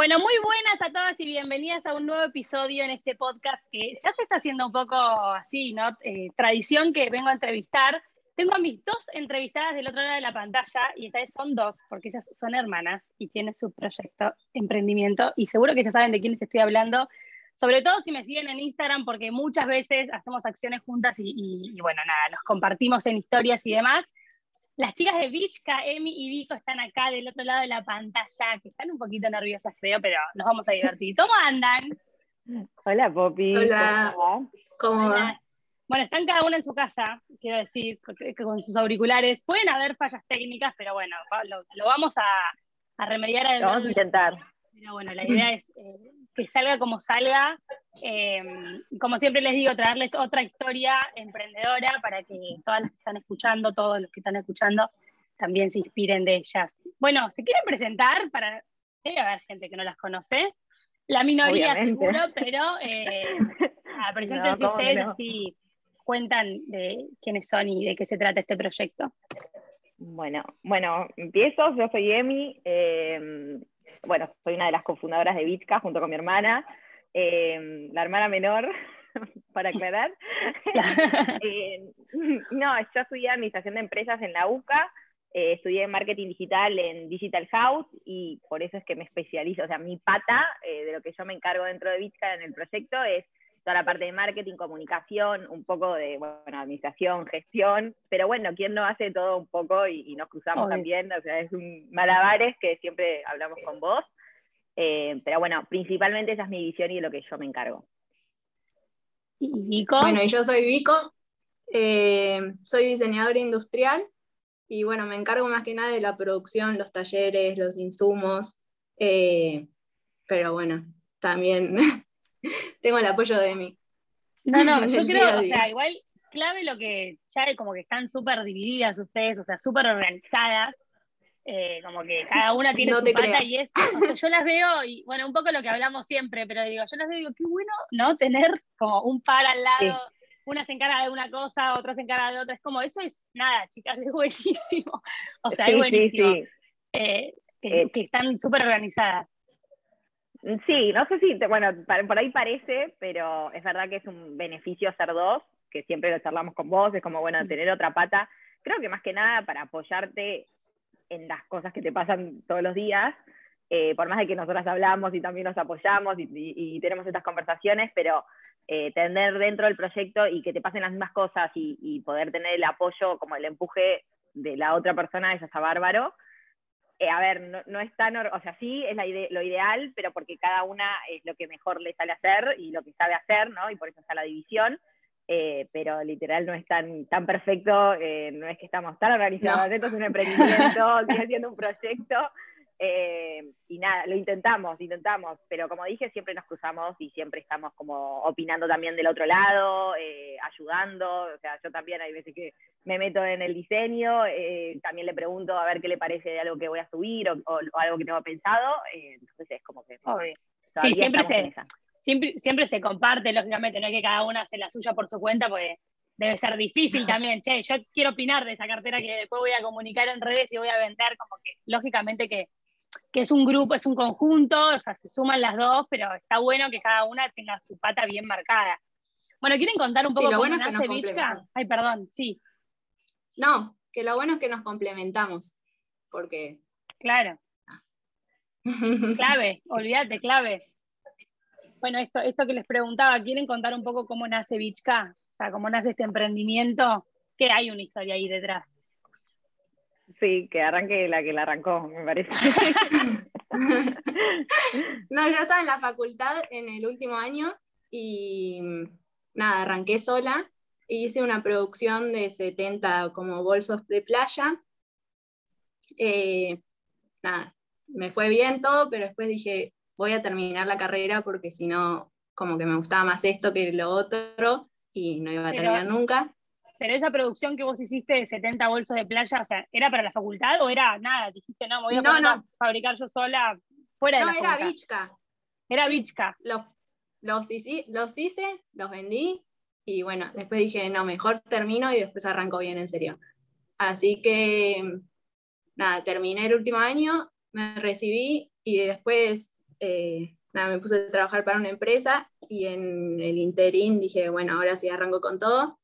Bueno, muy buenas a todas y bienvenidas a un nuevo episodio en este podcast que ya se está haciendo un poco así, ¿no? Eh, tradición que vengo a entrevistar. Tengo a mis dos entrevistadas del otro lado de la pantalla y esta vez son dos, porque ellas son hermanas y tienen su proyecto, emprendimiento, y seguro que ya saben de quiénes estoy hablando, sobre todo si me siguen en Instagram, porque muchas veces hacemos acciones juntas y, y bueno, nada, nos compartimos en historias y demás. Las chicas de Vichka, Emi y Vico están acá del otro lado de la pantalla, que están un poquito nerviosas, creo, pero nos vamos a divertir. ¿Cómo andan? Hola, Poppy. Hola. ¿Cómo va? Bueno, están cada una en su casa, quiero decir, con sus auriculares. Pueden haber fallas técnicas, pero bueno, lo, vamos a, remediar. Lo vamos a intentar. Pero bueno, la idea es eh, que salga como salga. Eh, como siempre les digo, traerles otra historia emprendedora para que todas las que están escuchando, todos los que están escuchando, también se inspiren de ellas. Bueno, ¿se quieren presentar? Para, debe haber gente que no las conoce. La minoría seguro, pero eh, preséntense ustedes y cuentan de quiénes son y de qué se trata este proyecto. Bueno, bueno, empiezo, yo soy Emi, eh, bueno, soy una de las cofundadoras de Vitka junto con mi hermana, eh, la hermana menor, para aclarar. Eh, no, yo estudié Administración de Empresas en la UCA, eh, estudié Marketing Digital en Digital House y por eso es que me especializo, o sea, mi pata de lo que yo me encargo dentro de Vitka en el proyecto es toda la parte de marketing, comunicación, un poco de bueno, administración, gestión, pero bueno, ¿quién no hace todo un poco y, nos cruzamos también? O sea, es un malabares que siempre hablamos con vos. Eh, pero bueno, principalmente esa es mi visión y de lo que yo me encargo. ¿Y Vico? Bueno, y yo soy Vico, eh, soy diseñadora industrial y bueno, me encargo más que nada de la producción, los talleres, los insumos, eh, pero bueno, también tengo el apoyo de mí. No, no, yo creo, o sea, igual clave lo que ya como que están súper divididas ustedes, o sea, súper organizadas, eh, como que cada una tiene su pata y es, o sea, yo las veo y bueno, un poco lo que hablamos siempre, pero digo, yo las veo y digo, qué bueno, ¿no? Tener como un par al lado, una se encarga de una cosa, otra se encarga de otra, es como, eso es nada, chicas, es buenísimo, o sea, es buenísimo, eh, que, eh, que están súper organizadas. Sí, no sé si, bueno, por ahí parece, pero es verdad que es un beneficio ser dos, que siempre lo charlamos con vos, es como, bueno, tener otra pata. Creo que más que nada para apoyarte en las cosas que te pasan todos los días, eh, por más de que nosotras hablamos y también nos apoyamos y, tenemos estas conversaciones, pero eh, tener dentro del proyecto y que te pasen las mismas cosas y, y poder tener el apoyo, como el empuje de la otra persona, eso está bárbaro. Eh, a ver, no, no, es tan, o sea, sí es la lo ideal, pero porque cada una es lo que mejor le sale a hacer y lo que sabe hacer, ¿no? Y por eso está la división. Eh, pero literal no es tan, tan perfecto, eh, no es que estamos tan organizados, esto es un emprendimiento, sigue siendo un proyecto, eh, y nada, lo intentamos, intentamos, pero como dije, siempre nos cruzamos y siempre estamos como opinando también del otro lado, eh, ayudando, o sea, yo también hay veces que me meto en el diseño, eh, también le pregunto a ver qué le parece de algo que voy a subir o, algo que tengo pensado, entonces es como que... Sí, siempre se, siempre, siempre se comparte, lógicamente, no es que cada una hace la suya por su cuenta, pues debe ser difícil también, che, yo quiero opinar de esa cartera que después voy a comunicar en redes y voy a vender, como que lógicamente que que es un grupo, es un conjunto, o sea, se suman las dos, pero está bueno que cada una tenga su pata bien marcada. Bueno, ¿quieren contar un poco cómo bueno nace Vichka? Ay, perdón, sí. No, que lo bueno es que nos complementamos, porque... Claro. clave, olvídate, clave. Bueno, esto, esto que les preguntaba, ¿quieren contar un poco cómo nace Vichka? O sea, cómo nace este emprendimiento, que hay una historia ahí detrás. Sí, que arranque la que la arrancó, me parece. no, yo estaba en la facultad en el último año y nada, arranqué sola. hice una producción de 70 como bolsos de playa. Eh, nada, me fue bien todo, pero después dije, voy a terminar la carrera porque si no, como que me gustaba más esto que lo otro y no iba a terminar nunca. Pero esa producción que vos hiciste de 70 bolsos de playa, o sea, ¿era para la facultad o era nada? Dijiste, no, me voy a, fabricar yo sola fuera de la facultad. No, era Bichka. Era Bichka. Los, los, hice, los hice, los vendí y bueno, después dije, no, mejor termino y después arranco bien en serio. Así que, nada, terminé el último año, me recibí y después, eh, nada, me puse a trabajar para una empresa y en el interín dije, bueno, ahora sí arranco con todo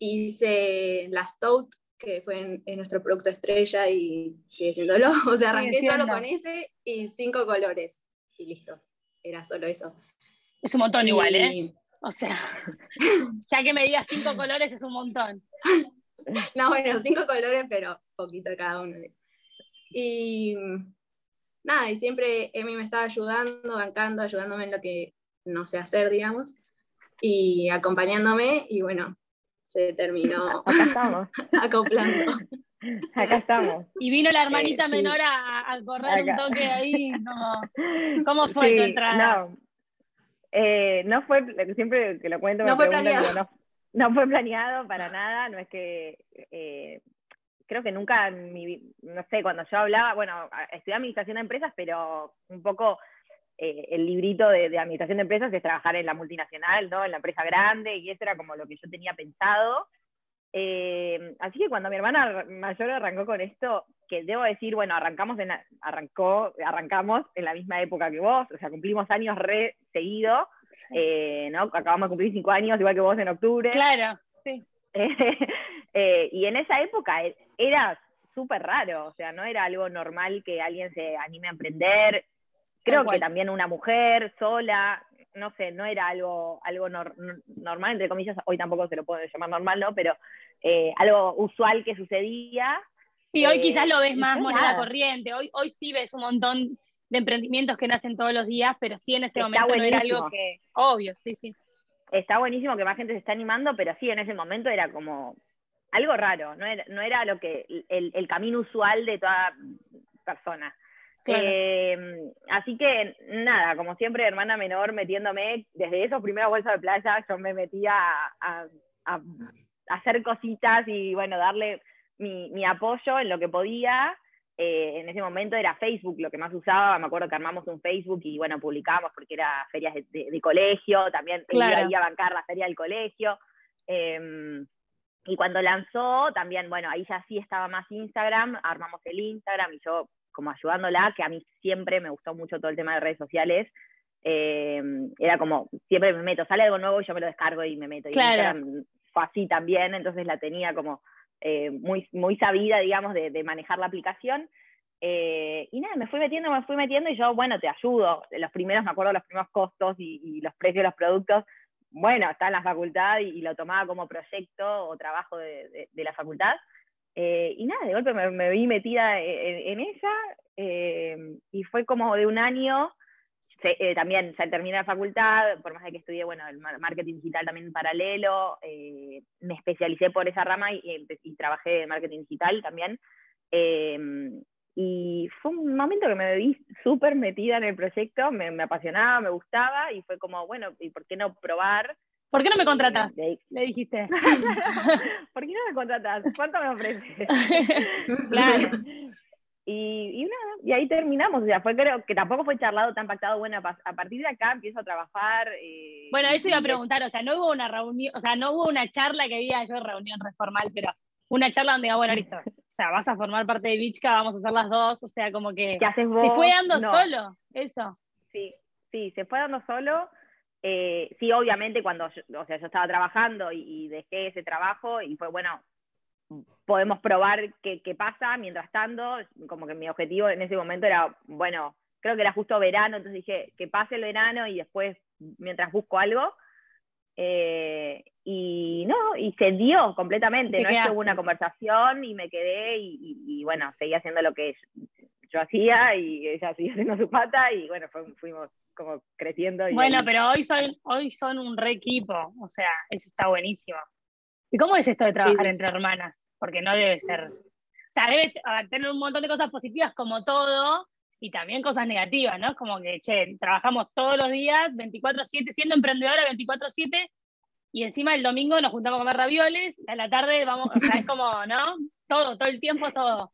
hice las Tote, que fue en, nuestro producto estrella y sigue siéndolo. O sea, arranqué solo con ese y cinco colores. Y listo. Era solo eso. Es un montón igual, ¿eh? O sea, ya que me digas cinco colores es un montón. No, bueno, cinco colores, pero poquito cada uno. Y nada, y siempre Emi me estaba ayudando, bancando, ayudándome en lo que no sé hacer, digamos, y acompañándome, y bueno, se terminó Acá estamos. acoplando. Acá estamos. Y vino la hermanita eh, menor a, correr un toque ahí. ¿Cómo fue tu entrada? No, eh, no fue, siempre que lo cuento, no fue planeado. No, fue planeado para nada, no es que, eh, creo que nunca, no sé, cuando yo hablaba, bueno, estudié administración de empresas, pero un poco eh, el librito de, administración de empresas es trabajar en la multinacional, ¿no? En la empresa grande, y eso era como lo que yo tenía pensado. Eh, así que cuando mi hermana mayor arrancó con esto, que debo decir, bueno, arrancamos en arrancó, arrancamos en la misma época que vos, o sea, cumplimos años re seguido, eh, ¿no? Acabamos de cumplir cinco años, igual que vos en octubre. Claro, sí. y en esa época era súper raro, o sea, no era algo normal que alguien se anime a emprender, Creo que también una mujer sola, no sé, no era algo, algo normal, entre comillas, hoy tampoco se lo puede llamar normal, ¿no? Pero eh, algo usual que sucedía. Sí, hoy quizás lo ves eh, más moneda corriente, hoy, hoy sí ves un montón de emprendimientos que nacen todos los días, pero sí en ese momento no era algo que, obvio, sí, sí. Está buenísimo que más gente se está animando, pero sí, en ese momento era como algo raro, no era, no era lo que el, el camino usual de toda persona. Eh, así que nada, como siempre, hermana menor metiéndome, desde esos primeros bolsos de playa, yo me metía a, hacer cositas y bueno, darle mi, apoyo en lo que podía. Eh, en ese momento era Facebook lo que más usaba, me acuerdo que armamos un Facebook y bueno, publicábamos porque era ferias de, colegio, también iba, a bancar la feria del colegio. Em, y cuando lanzó, también, bueno, ahí ya sí estaba más Instagram, armamos el Instagram y yo como ayudándola, que a mí siempre me gustó mucho todo el tema de redes sociales. Eh, era como, siempre me meto, sale algo nuevo y yo me lo descargo y me meto. Y fue así también, entonces la tenía como eh, muy, muy sabida, digamos, de, manejar la aplicación. Eh, y nada, me fui metiendo, me fui metiendo y yo, bueno, te ayudo. Los primeros, me acuerdo los primeros costos y, los precios de los productos, bueno, está en la facultad y, lo tomaba como proyecto o trabajo de la facultad. Eh, y nada, de golpe me, vi metida en, ella eh, y fue como de un año, eh, también se terminé la facultad, por más de que estudié, bueno, el marketing digital también paralelo, me especialicé por esa rama y, y, trabajé en marketing digital también. y fue un momento que me vi súper metida en el proyecto, me, me apasionaba, me gustaba y fue como, bueno, ¿y por qué no probar? ¿Por qué no me contratas? Le dijiste. ¿Por qué no me contratas? ¿Cuánto me ofreces? claro. Y, nada, y ahí terminamos. O sea, fue creo que tampoco fue charlado tan pactado. Bueno, a partir de acá empiezo a trabajar. Eh, bueno, eso iba a preguntar. O sea, no hubo una reunión, o sea, no hubo una charla que había yo reunión reformal, pero una charla donde, bueno, listo. O sea, vas a formar parte de Bichka, vamos a hacer las dos. O sea, como que. ¿Qué haces vos? Se fue dando solo, eso. Sí, sí, se fue dando solo. Eh, sí, obviamente, cuando yo, o sea, yo estaba trabajando y, dejé ese trabajo y fue, bueno, podemos probar qué, pasa mientras tanto, como que mi objetivo en ese momento era, bueno, creo que era justo verano, entonces dije, que pase el verano y después, mientras busco algo, eh, y no, y se dio completamente, no es que hubo una conversación y me quedé y, bueno, seguí haciendo lo que yo hacía y ella seguía haciendo su pata y bueno, fuimos como creciendo. bueno, pero hoy son, hoy son un re equipo, o sea, eso está buenísimo. ¿Y cómo es esto de trabajar entre hermanas? Porque no debe ser. O sea, debe tener un montón de cosas positivas como todo y también cosas negativas, ¿no? Como que, che, trabajamos todos los días, 24-7, siendo emprendedora 24-7, y encima el domingo nos juntamos a comer ravioles, a la tarde vamos, o sea, es como, ¿no? Todo, todo el tiempo, todo.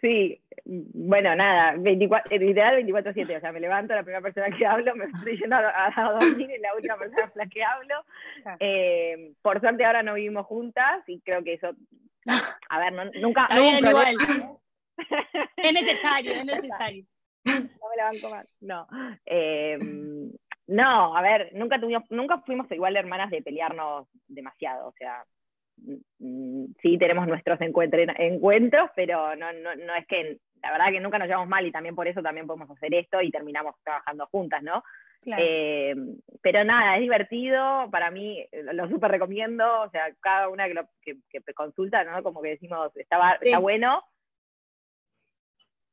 Sí, bueno, nada, 24, literal 24-7, o sea, me levanto, la primera persona que hablo, me estoy yendo a, dormir y la última persona con la que hablo. Eh, por suerte ahora no vivimos juntas y creo que eso, a ver, nunca... igual. es necesario, es necesario. No me la banco más, no. Em, no, a ver, nunca, tuvimos, nunca fuimos igual hermanas de pelearnos demasiado, o sea, sí tenemos nuestros encuentros, pero no, no, no, es que, la verdad que nunca nos llevamos mal y también por eso también podemos hacer esto y terminamos trabajando juntas, ¿no? Eh, pero nada, es divertido, para mí lo súper recomiendo, o sea, cada una que, lo, que, consulta, ¿no? Como que decimos, está, está bueno.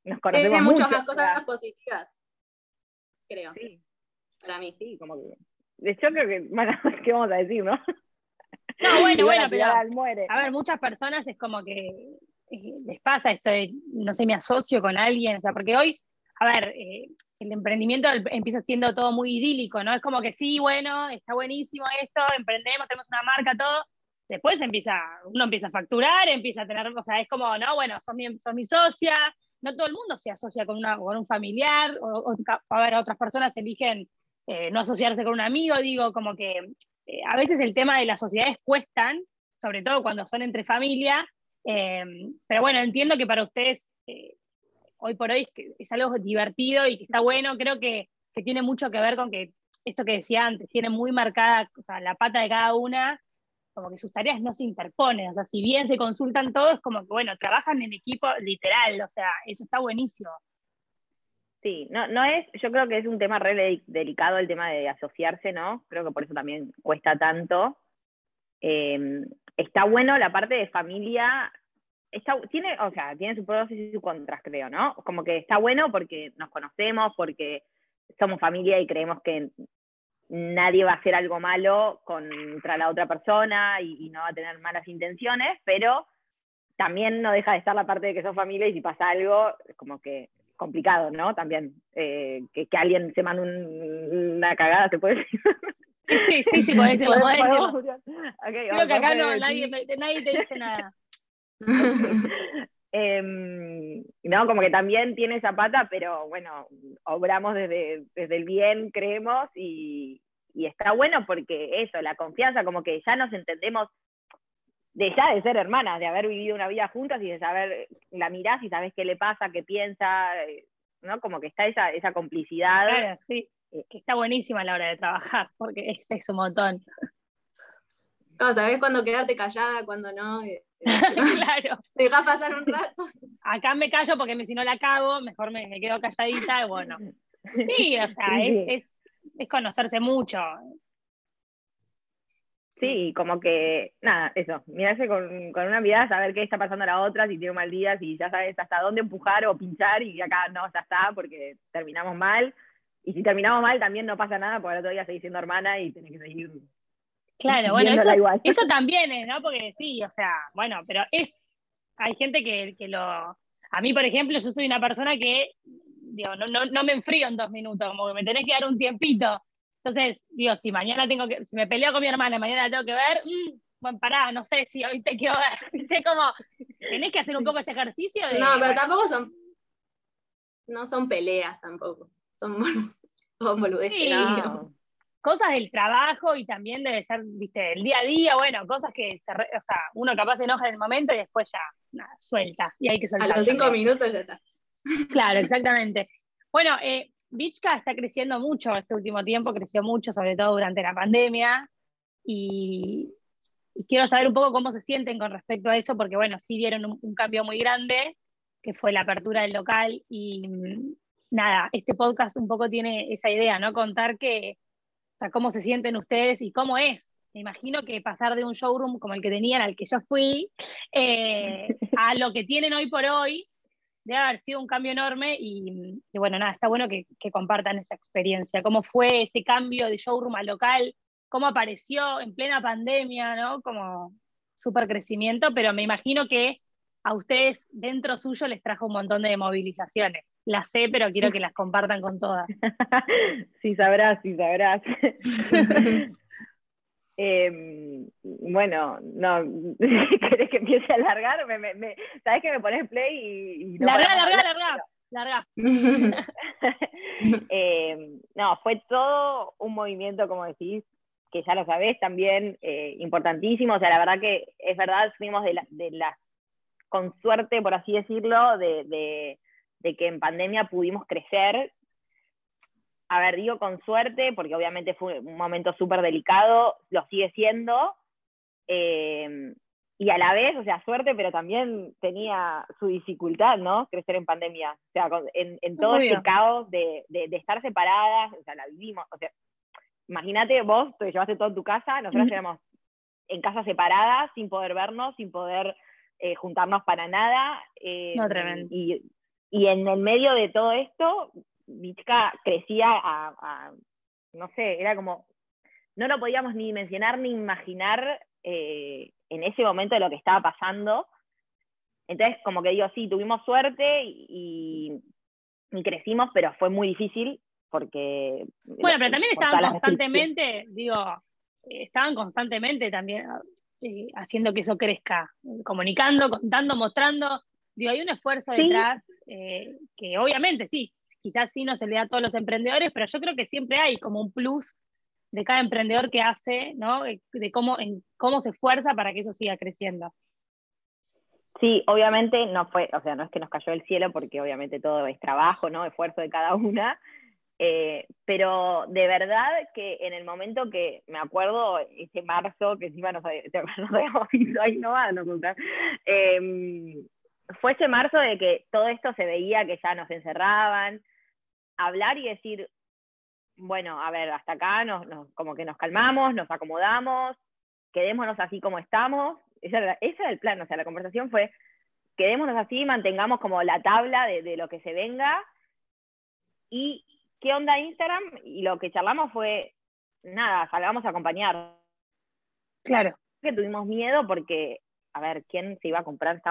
Nos conocemos Tiene muchas más cosas positivas, creo. Sí. Para mí. Sí, como que... De hecho, creo que, bueno, ¿qué vamos a decir, no? No, bueno, bueno, pero a ver, muchas personas es como que eh, les pasa esto de, no sé, me asocio con alguien, o sea, porque hoy, a ver, eh, el emprendimiento empieza siendo todo muy idílico, ¿no? Es como que sí, bueno, está buenísimo esto, emprendemos, tenemos una marca, todo. Después empieza, uno empieza a facturar, empieza a tener, o sea, es como, no, bueno, son mi, mi socia, no todo el mundo se asocia con, una, con un familiar, o, a ver, otras personas eligen eh, no asociarse con un amigo, digo, como que eh, a veces el tema de las sociedades cuestan, sobre todo cuando son entre familia, eh, pero bueno, entiendo que para ustedes eh, hoy por hoy es, algo divertido y que está bueno, creo que, tiene mucho que ver con que esto que decía antes, tiene muy marcada la pata de cada una, como que sus tareas no se interponen, o sea, si bien se consultan todos, como que bueno, trabajan en equipo literal, o sea, eso está buenísimo. Sí, no, no es, yo creo que es un tema re delicado el tema de asociarse, ¿no? Creo que por eso también cuesta tanto. Em, está bueno la parte de familia, está, tiene, o sea, tiene sus pros y sus contras, creo, ¿no? Como que está bueno porque nos conocemos, porque somos familia y creemos que nadie va a hacer algo malo contra la otra persona y, y no va a tener malas intenciones, pero también no deja de estar la parte de que son familia y si pasa algo, como que complicado, ¿no? También, eh, que, que, alguien se mande una cagada, ¿se puede decir? Sí, sí, sí, puede decirlo, puede decirlo. Creo que acá no, nadie, nadie te dice nada. eh, no, como que también tiene esa pata, pero bueno, obramos desde, desde el bien, creemos, y, y está bueno porque eso, la confianza, como que ya nos entendemos de ya de ser hermanas, de haber vivido una vida juntas y de saber, la mirás y sabes qué le pasa, qué piensa, eh, ¿no? Como que está esa, esa complicidad. Claro, sí, eh, que está buenísima a la hora de trabajar, porque es, es un montón. No, sabes cuándo quedarte callada, cuando no. Eh, claro. Dejas pasar un rato. Acá me callo porque si no la cago, mejor me, me quedo calladita y bueno. Sí, o sea, es, es, es conocerse mucho. Sí, como que, nada, eso, mirarse con, con, una mirada, saber qué está pasando a la otra, si tiene un mal día, si ya sabes hasta dónde empujar o pinchar y acá no, ya está, porque terminamos mal. Y si terminamos mal también no pasa nada, porque el otro día seguís siendo hermana y tenés que seguir. Claro, bueno, eso, eso, también es, ¿no? Porque sí, o sea, bueno, pero es, hay gente que, que lo, a mí, por ejemplo, yo soy una persona que, digo, no, no, no me enfrío en dos minutos, como que me tenés que dar un tiempito. Entonces, digo, si mañana tengo que, si me peleo con mi hermana, mañana la tengo que ver, mmm, bueno, pará, no sé si hoy te quiero ver, ¿viste? Como, tenés que hacer un poco ese ejercicio de... No, pero tampoco son, no son peleas tampoco, son, son boludeces. Cosas del trabajo y también debe ser, viste, el día a día, bueno, cosas que, se o sea, uno capaz se enoja en el momento y después ya, nada, suelta, y hay que soltar. A los cinco minutos ya está. Claro, exactamente. Bueno, eh, Bichka está creciendo mucho este último tiempo, creció mucho, sobre todo durante la pandemia, y, quiero saber un poco cómo se sienten con respecto a eso, porque bueno, sí dieron un, cambio muy grande, que fue la apertura del local, y mm, nada, este podcast un poco tiene esa idea, ¿no? Contar que, o sea, cómo se sienten ustedes y cómo es. Me imagino que pasar de un showroom como el que tenían, al que yo fui, eh, a lo que tienen hoy por hoy, debe haber sido un cambio enorme y, bueno, nada, está bueno que, compartan esa experiencia. ¿Cómo fue ese cambio de showroom a local? cómo apareció en plena pandemia, ¿no? Como súper crecimiento, pero me imagino que a ustedes dentro suyo les trajo un montón de movilizaciones. Las sé, pero quiero que las compartan con todas. sí, sabrás, sí, sabrás. Em, bueno, no, ¿querés que empiece a largar? ¿Sabes que me pones play y... y no larga, larga, larga, larga. No, fue todo un movimiento, como decís, que ya lo sabés también, eh, importantísimo. O sea, la verdad que es verdad, fuimos de la, de la con suerte, por así decirlo, de, de, de que en pandemia pudimos crecer a ver, digo con suerte, porque obviamente fue un momento súper delicado, lo sigue siendo, eh, y a la vez, o sea, suerte, pero también tenía su dificultad, ¿no? Crecer en pandemia, o sea, en, todo este caos de, estar separadas, o sea, la vivimos, o sea, imagínate vos, te llevaste todo en tu casa, nosotros éramos en casa separadas, sin poder vernos, sin poder eh, juntarnos para nada. Eh, no, tremendo. Y, y en el medio de todo esto, Vichka crecía a, no sé, era como, no lo podíamos ni mencionar ni imaginar eh, en ese momento de lo que estaba pasando. Entonces, como que digo, sí, tuvimos suerte y, crecimos, pero fue muy difícil porque... Bueno, pero también estaban constantemente, digo, estaban constantemente también eh, haciendo que eso crezca, comunicando, contando, mostrando. Digo, hay un esfuerzo detrás eh, que obviamente sí, quizás sí no se le da a todos los emprendedores, pero yo creo que siempre hay como un plus de cada emprendedor que hace, ¿no? De cómo, en, cómo se esfuerza para que eso siga creciendo. Sí, obviamente no fue, o sea, no es que nos cayó el cielo, porque obviamente todo es trabajo, ¿no? Esfuerzo de cada una. Eh, pero de verdad que en el momento que me acuerdo, ese marzo, que encima nos, nos habíamos visto ahí no, no eh, fue ese marzo de que todo esto se veía que ya nos encerraban, hablar y decir, bueno, a ver, hasta acá nos, como que nos calmamos, nos acomodamos, quedémonos así como estamos. Ese era, el plan, o sea, la conversación fue, quedémonos así, mantengamos como la tabla de, lo que se venga. ¿Y qué onda Instagram? Y lo que charlamos fue, nada, salgamos a acompañar. Claro. Que tuvimos miedo porque, a ver, ¿quién se iba a comprar?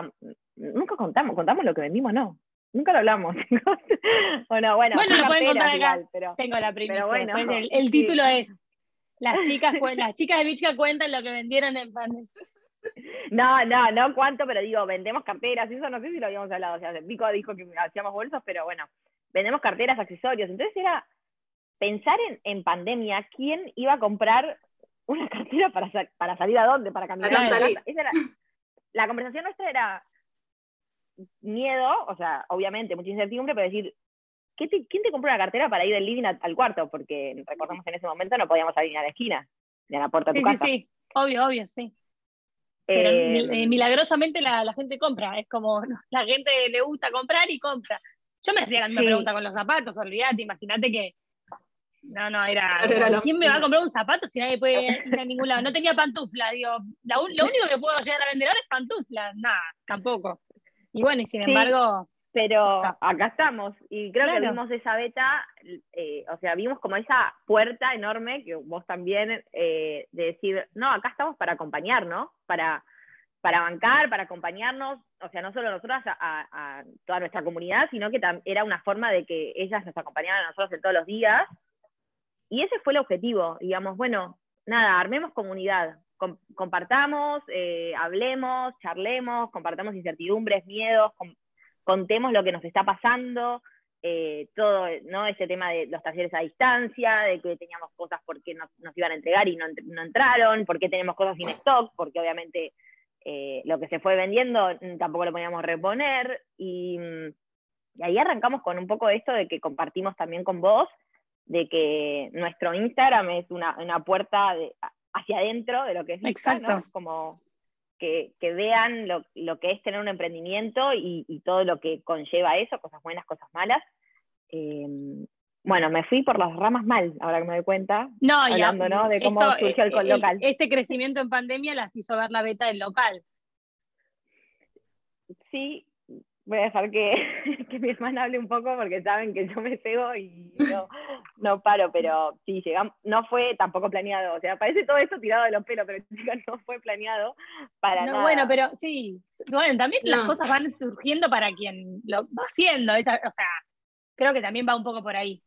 Nunca contamos, contamos lo que vendimos, no. Nunca lo hablamos. bueno, bueno, bueno lo pueden contar acá. Pero, Tengo la primicia. Bueno, el, título es las chicas, las chicas de Bichka cuentan lo que vendieron en pandemia. No, no, no cuánto, pero digo, vendemos carteras, eso no sé si lo habíamos hablado. O sea, Pico dijo que hacíamos bolsos, pero bueno, vendemos carteras, accesorios. Entonces era pensar en, en pandemia, ¿quién iba a comprar una cartera para, para salir a dónde? Para cambiar. Esa la conversación nuestra era, miedo, o sea, obviamente mucha incertidumbre, pero decir, ¿quién te compró una cartera para ir del living al, cuarto? Porque recordamos en ese momento no podíamos salir a la esquina, de la puerta de tu casa. Sí, sí, obvio, obvio, sí. Pero eh, eh, milagrosamente la, gente compra, es como la gente le gusta comprar y compra. Yo me hacía la misma pregunta con los zapatos, olvídate, imagínate que no, no, era. ¿Quién me va a comprar un zapato si nadie puede ir a ningún lado? No tenía pantufla, digo. lo único que puedo llegar a vender ahora es pantufla. Nada, tampoco. Y bueno, y sin embargo... Pero acá estamos, y creo que vimos esa beta, eh, o sea, vimos como esa puerta enorme, que vos también, eh, de decir, no, acá estamos para acompañar, ¿no? Para, para bancar, para acompañarnos, o sea, no solo nosotras, a, toda nuestra comunidad, sino que era una forma de que ellas nos acompañaran a nosotros en todos los días. Y ese fue el objetivo, digamos, bueno, nada, armemos comunidad, compartamos, eh, hablemos, charlemos, compartamos incertidumbres, miedos, contemos lo que nos está pasando, eh, todo, ¿no? Ese tema de los talleres a distancia, de que teníamos cosas porque nos, nos iban a entregar y no, no, entraron, porque tenemos cosas sin stock, porque obviamente eh, lo que se fue vendiendo mm, tampoco lo podíamos reponer, y, y ahí arrancamos con un poco esto de que compartimos también con vos, de que nuestro Instagram es una, una puerta de, hacia adentro de lo que es Exacto. Como que, vean lo, que es tener un emprendimiento y, todo lo que conlleva eso, cosas buenas, cosas malas. Eh, bueno, me fui por las ramas mal, ahora que me doy cuenta. No, hablando, ¿no? De cómo surgió el, local. Este crecimiento en pandemia las hizo ver la beta del local. Sí, voy a dejar que, que, mi hermana hable un poco porque saben que yo me cego y no, no paro, pero sí, llegamos, no fue tampoco planeado, o sea, parece todo eso tirado de los pelos, pero no fue planeado para no, Bueno, pero sí, bueno, también las cosas van surgiendo para quien lo va haciendo, o sea, creo que también va un poco por ahí.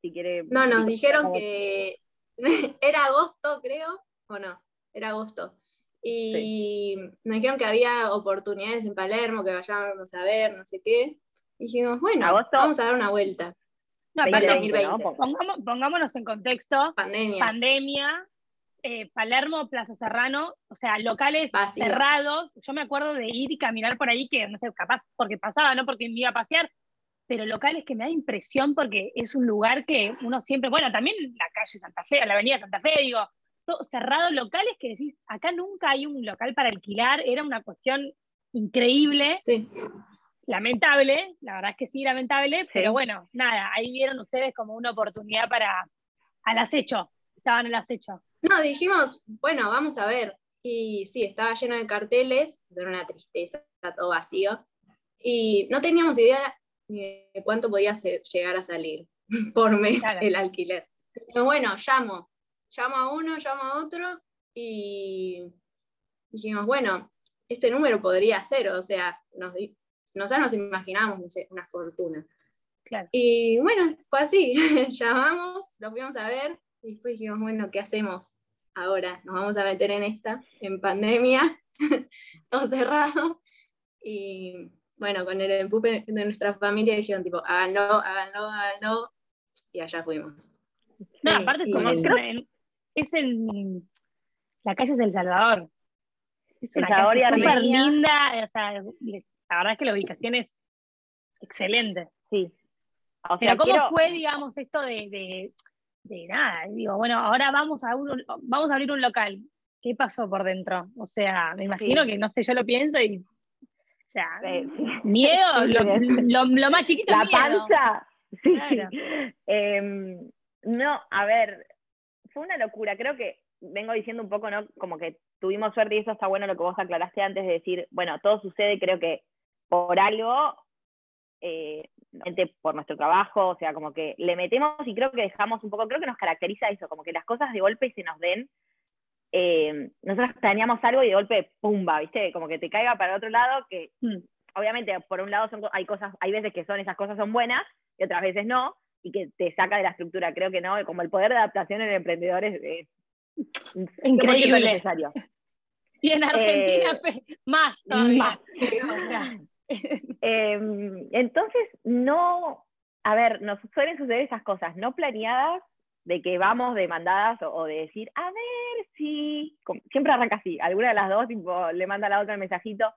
Si quiere, no, nos dijeron que era agosto, creo, o no, era agosto. Y nos dijeron que había oportunidades en Palermo, que vayamos a ver, no sé qué. dijimos, bueno, vamos a dar una vuelta. No, pongámonos en contexto. Pandemia. Pandemia. Eh, Palermo, Plaza Serrano, o sea, locales cerrados. Yo me acuerdo de ir y caminar por ahí, que no sé, capaz porque pasaba, no porque me iba a pasear, pero locales que me da impresión porque es un lugar que uno siempre, bueno, también la calle Santa Fe, la avenida Santa Fe, digo, cerrados locales que decís, acá nunca hay un local para alquilar, era una cuestión increíble. Sí. Lamentable, la verdad es que sí, lamentable, pero bueno, nada, ahí vieron ustedes como una oportunidad para al acecho, estaban al acecho. No, dijimos, bueno, vamos a ver. Y sí, estaba lleno de carteles, era una tristeza, todo vacío. Y no teníamos idea ni de cuánto podía llegar a salir por mes el alquiler. Pero bueno, llamo, llamo a uno, llamo a otro y dijimos, bueno, este número podría ser, o sea, nos, nos imaginábamos, una fortuna. Y bueno, fue así, llamamos, lo fuimos a ver y después dijimos, bueno, ¿qué hacemos ahora? Nos vamos a meter en esta, en pandemia, todo cerrado. Y bueno, con el empuje de nuestra familia dijeron tipo, háganlo, háganlo, háganlo. Y allá fuimos. No, aparte somos, es en la calle es El Salvador. Es una calle súper linda, o sea, la verdad es que la ubicación es excelente. Sí. Pero ¿cómo fue, digamos, esto de, de, nada? Digo, bueno, ahora vamos a, vamos a abrir un local. ¿Qué pasó por dentro? O sea, me imagino que, no sé, yo lo pienso y o sea, miedo, lo, más chiquito. La panza. Sí. Em, no, a ver, fue una locura. Creo que vengo diciendo un poco, ¿no? Como que tuvimos suerte y eso está bueno lo que vos aclaraste antes de decir, bueno, todo sucede, creo que por algo, eh, por nuestro trabajo, o sea, como que le metemos y creo que dejamos un poco, creo que nos caracteriza eso, como que las cosas de golpe se nos den. Eh, nosotros planeamos algo y de golpe, pumba, ¿viste? Como que te caiga para el otro lado, que mm. obviamente por un lado son, hay cosas, hay veces que son esas cosas son buenas y otras veces no, y que te saca de la estructura. Creo que no, como el poder de adaptación en emprendedores es, increíble. Necesario. Y en Argentina eh, más todavía. Em, entonces, no, a ver, nos suelen suceder esas cosas no planeadas, de que vamos demandadas o, o de decir, a ver si, siempre arranca así, alguna de las dos tipo, le manda a la otra el mensajito,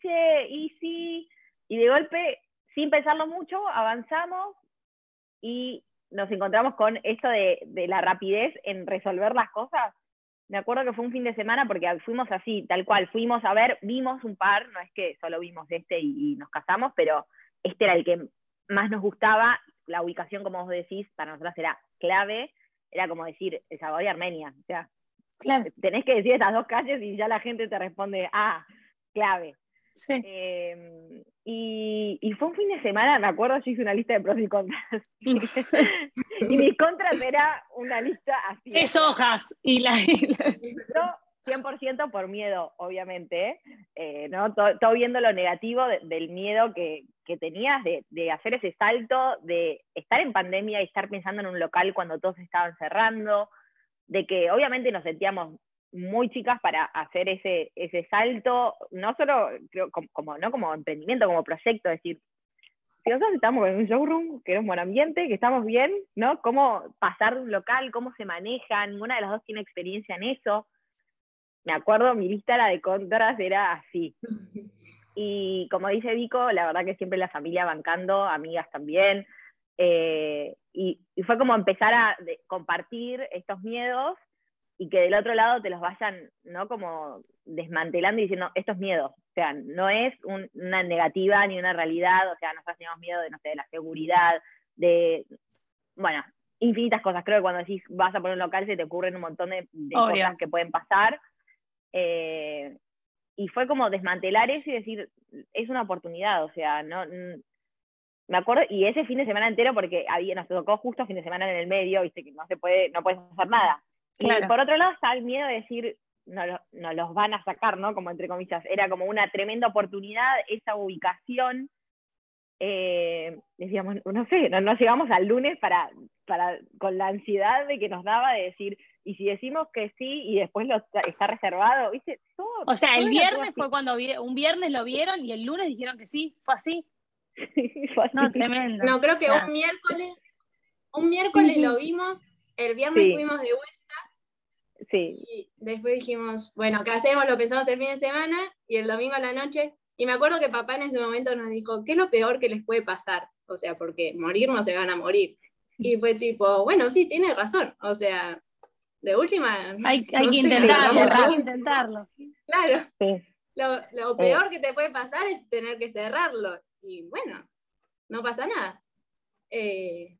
che, y sí, y de golpe, sin pensarlo mucho, avanzamos y nos encontramos con esto de, la rapidez en resolver las cosas. Me acuerdo que fue un fin de semana porque fuimos así, tal cual, fuimos a ver, vimos un par, no es que solo vimos este y, nos casamos, pero este era el que más nos gustaba, la ubicación, como vos decís, para nosotros era clave, era como decir El Salvador y Armenia, o sea, tenés que decir estas dos calles y ya la gente te responde, ah, clave. Em, y, fue un fin de semana, me acuerdo, yo hice una lista de pros y contras. y mis contras era una lista así. Es hojas. Y la, 100% por miedo, obviamente, eh, ¿no? Todo, viendo lo negativo del miedo que, que tenías de, de, hacer ese salto, de estar en pandemia y estar pensando en un local cuando todos estaban cerrando, de que obviamente nos sentíamos muy chicas para hacer ese, ese salto, no solo creo, como, no como emprendimiento, como proyecto, es decir, si nosotros estamos en un showroom, que es un buen ambiente, que estamos bien, ¿no? Cómo pasar un local, cómo se maneja, ninguna de las dos tiene experiencia en eso. Me acuerdo, mi lista la de contras era así. Y como dice Vico, la verdad que siempre la familia bancando, amigas también. Eh, y, y, fue como empezar a compartir estos miedos y que del otro lado te los vayan, ¿no? Como desmantelando y diciendo, esto es miedo. O sea, no es una negativa ni una realidad, o sea, nosotros tenemos miedo de, no sé, de la seguridad, de, bueno, infinitas cosas. Creo que cuando decís vas a poner un local se te ocurren un montón de, cosas que pueden pasar. Eh, y fue como desmantelar eso y decir, es una oportunidad, o sea, no, me acuerdo, y ese fin de semana entero, porque había, nos tocó justo fin de semana en el medio, viste que no se puede, no puedes hacer nada. Y por otro lado está el miedo de decir, no, no, los van a sacar, ¿no? Como entre comillas, era como una tremenda oportunidad esa ubicación. Eh, decíamos, no sé, no, llegamos al lunes para, para, con la ansiedad de que nos daba de decir, y si decimos que sí y después lo, está reservado, ¿viste? o sea, el viernes fue cuando un viernes lo vieron y el lunes dijeron que sí, fue así. No, tremendo. No, creo que un miércoles, un miércoles lo vimos, el viernes fuimos de vuelta. Sí. Y después dijimos, bueno, ¿qué hacemos? Lo pensamos el fin de semana y el domingo a la noche. Y me acuerdo que papá en ese momento nos dijo, ¿qué es lo peor que les puede pasar? O sea, porque morir no se van a morir. Y fue tipo, bueno, sí, tiene razón. O sea, de última. Hay, que intentarlo, intentarlo. Claro. Lo, lo, peor que te puede pasar es tener que cerrarlo. Y bueno, no pasa nada. Eh,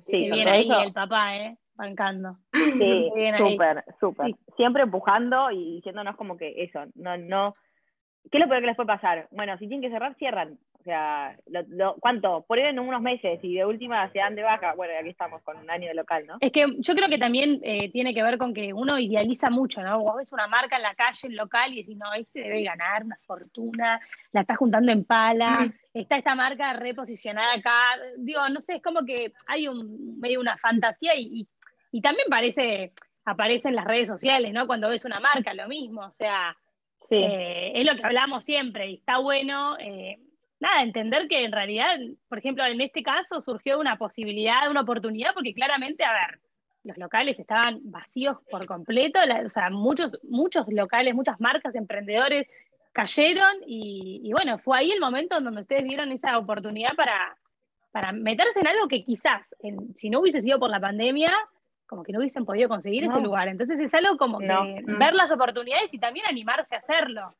sí, bien ahí el papá, ¿eh? Bancando. Sí, súper, súper. Siempre empujando y diciéndonos como que eso, no, no. ¿Qué es lo peor que les puede pasar? Bueno, si tienen que cerrar, cierran. O sea, lo, ¿cuánto? Por en unos meses y de última se dan de baja. Bueno, aquí estamos con un año de local, ¿no? Es que yo creo que también eh, tiene que ver con que uno idealiza mucho, ¿no? Vos ves una marca en la calle, en local, y decís, no, este debe ganar una fortuna, la estás juntando en pala, está esta marca reposicionada acá. Digo, no sé, es como que hay un, medio una fantasía y, y, también parece, aparece en las redes sociales, ¿no? Cuando ves una marca, lo mismo, o sea. Eh, es lo que hablamos siempre y está bueno eh, nada, entender que en realidad, por ejemplo, en este caso surgió una posibilidad, una oportunidad, porque claramente, a ver, los locales estaban vacíos por completo, o sea, muchos, muchos locales, muchas marcas, emprendedores cayeron y, bueno, fue ahí el momento en donde ustedes vieron esa oportunidad para, para meterse en algo que quizás, si no hubiese sido por la pandemia, como que no hubiesen podido conseguir ese lugar. Entonces es algo como que ver las oportunidades y también animarse a hacerlo.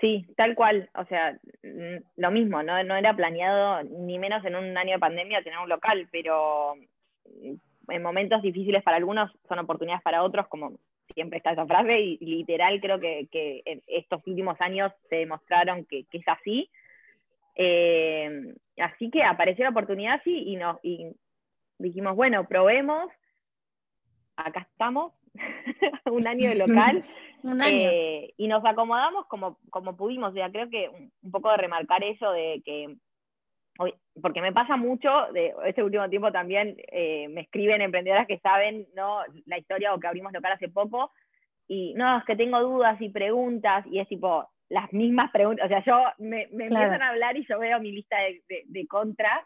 Sí, tal cual. O sea, mm, lo mismo, ¿no? no era planeado ni menos en un año de pandemia tener un local, pero mm, en momentos difíciles para algunos son oportunidades para otros, como siempre está esa frase, y, literal creo que, que, en estos últimos años se demostraron que, es así. Eh, así que apareció la oportunidad sí, y, nos, y dijimos, bueno, probemos, acá estamos, un año de local. Eh, y nos acomodamos como, como pudimos. O sea, creo que un, poco de remarcar eso de que, porque me pasa mucho, de este último tiempo también eh, me escriben emprendedoras que saben ¿no? la historia o que abrimos local hace poco, y no, es que tengo dudas y preguntas, y es tipo las mismas preguntas. O sea, yo me, me empiezan a hablar y yo veo mi lista de, de, contras,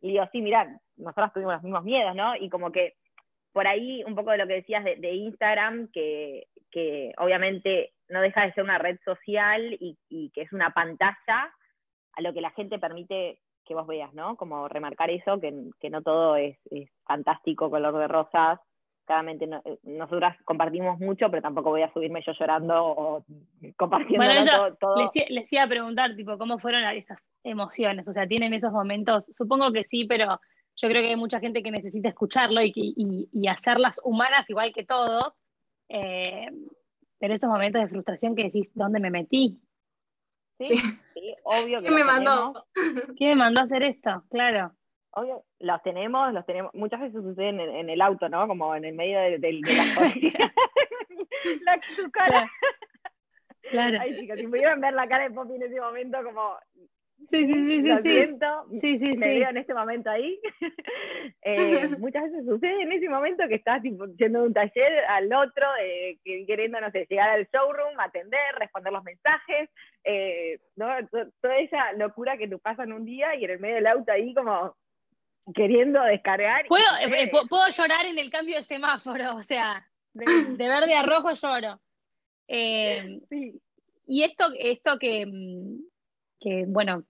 y digo, sí, mira, nosotros tuvimos los mismos miedos, ¿no? Y como que por ahí un poco de lo que decías de, Instagram, que, obviamente no deja de ser una red social y, que es una pantalla a lo que la gente permite que vos veas, ¿no? Como remarcar eso, que, no todo es, fantástico, color de rosas. Claramente no, nosotras compartimos mucho, pero tampoco voy a subirme yo llorando o compartiendo todo. Les, les, iba a preguntar, tipo, ¿cómo fueron esas emociones? O sea, ¿tienen esos momentos? Supongo que sí, pero yo creo que hay mucha gente que necesita escucharlo y, y, hacerlas humanas igual que todos, eh, pero esos momentos de frustración que decís, ¿dónde me metí? Sí, sí, obvio que ¿Quién me mandó? ¿Quién me mandó a hacer esto? Claro. Obvio, los tenemos, los tenemos, muchas veces suceden en, el auto, ¿no? Como en el medio de, de, la, la su cara. Claro. Ay, chicos, si pudieran ver la cara de Poppy en ese momento, como Sí, sí, sí, sí. Lo siento, sí, sí, me veo en este momento ahí. Eh, muchas veces sucede en ese momento que estás tipo, yendo de un taller al otro, eh, queriendo, no sé, llegar al showroom, atender, responder los mensajes, eh, ¿no? toda esa locura que te pasa en un día y en el medio del auto ahí como queriendo descargar. Puedo, puedo llorar en el cambio de semáforo, o sea, de, verde a rojo lloro. sí. Y esto, esto que mm, que, bueno,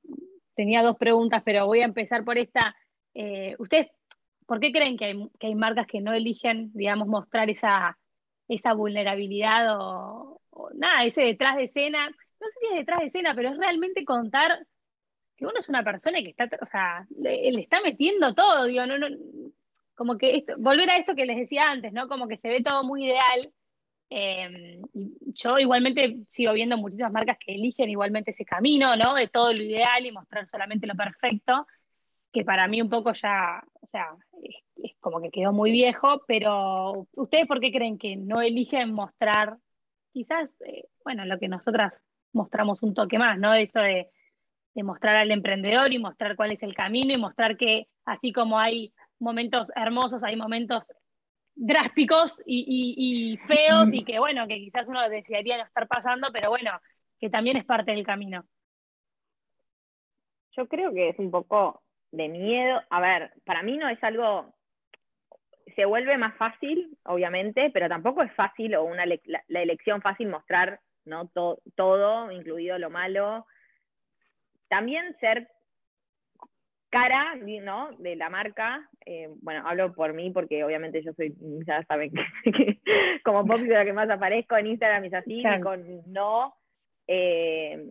tenía dos preguntas, pero voy a empezar por esta. Eh, ¿Ustedes por qué creen que hay, marcas que no eligen, digamos, mostrar esa, esa vulnerabilidad o, nada, ese detrás de escena? No sé si es detrás de escena, pero es realmente contar que uno es una persona que está, o sea, le, está metiendo todo, digo, no, no, como que volver a esto que les decía antes, ¿no? Como que se ve todo muy ideal, Em, yo igualmente sigo viendo muchísimas marcas que eligen igualmente ese camino, ¿no? De todo lo ideal y mostrar solamente lo perfecto, que para mí un poco ya, o sea, es, como que quedó muy viejo, pero ¿ustedes por qué creen que no eligen mostrar quizás, eh, bueno, lo que nosotras mostramos un toque más, ¿no? Eso de, de mostrar al emprendedor y mostrar cuál es el camino y mostrar que así como hay momentos hermosos, hay momentos drásticos y, feos y que bueno, que quizás uno desearía no estar pasando, pero bueno, que también es parte del camino. Yo creo que es un poco de miedo. A ver, para mí no es algo, se vuelve más fácil, obviamente, pero tampoco es fácil o una la, elección fácil mostrar ¿no? todo, incluido lo malo. También ser cara, ¿no? De la marca. Eh, bueno, hablo por mí porque obviamente yo soy, ya saben que, como pop la que más aparezco en Instagram es así, con no. Eh,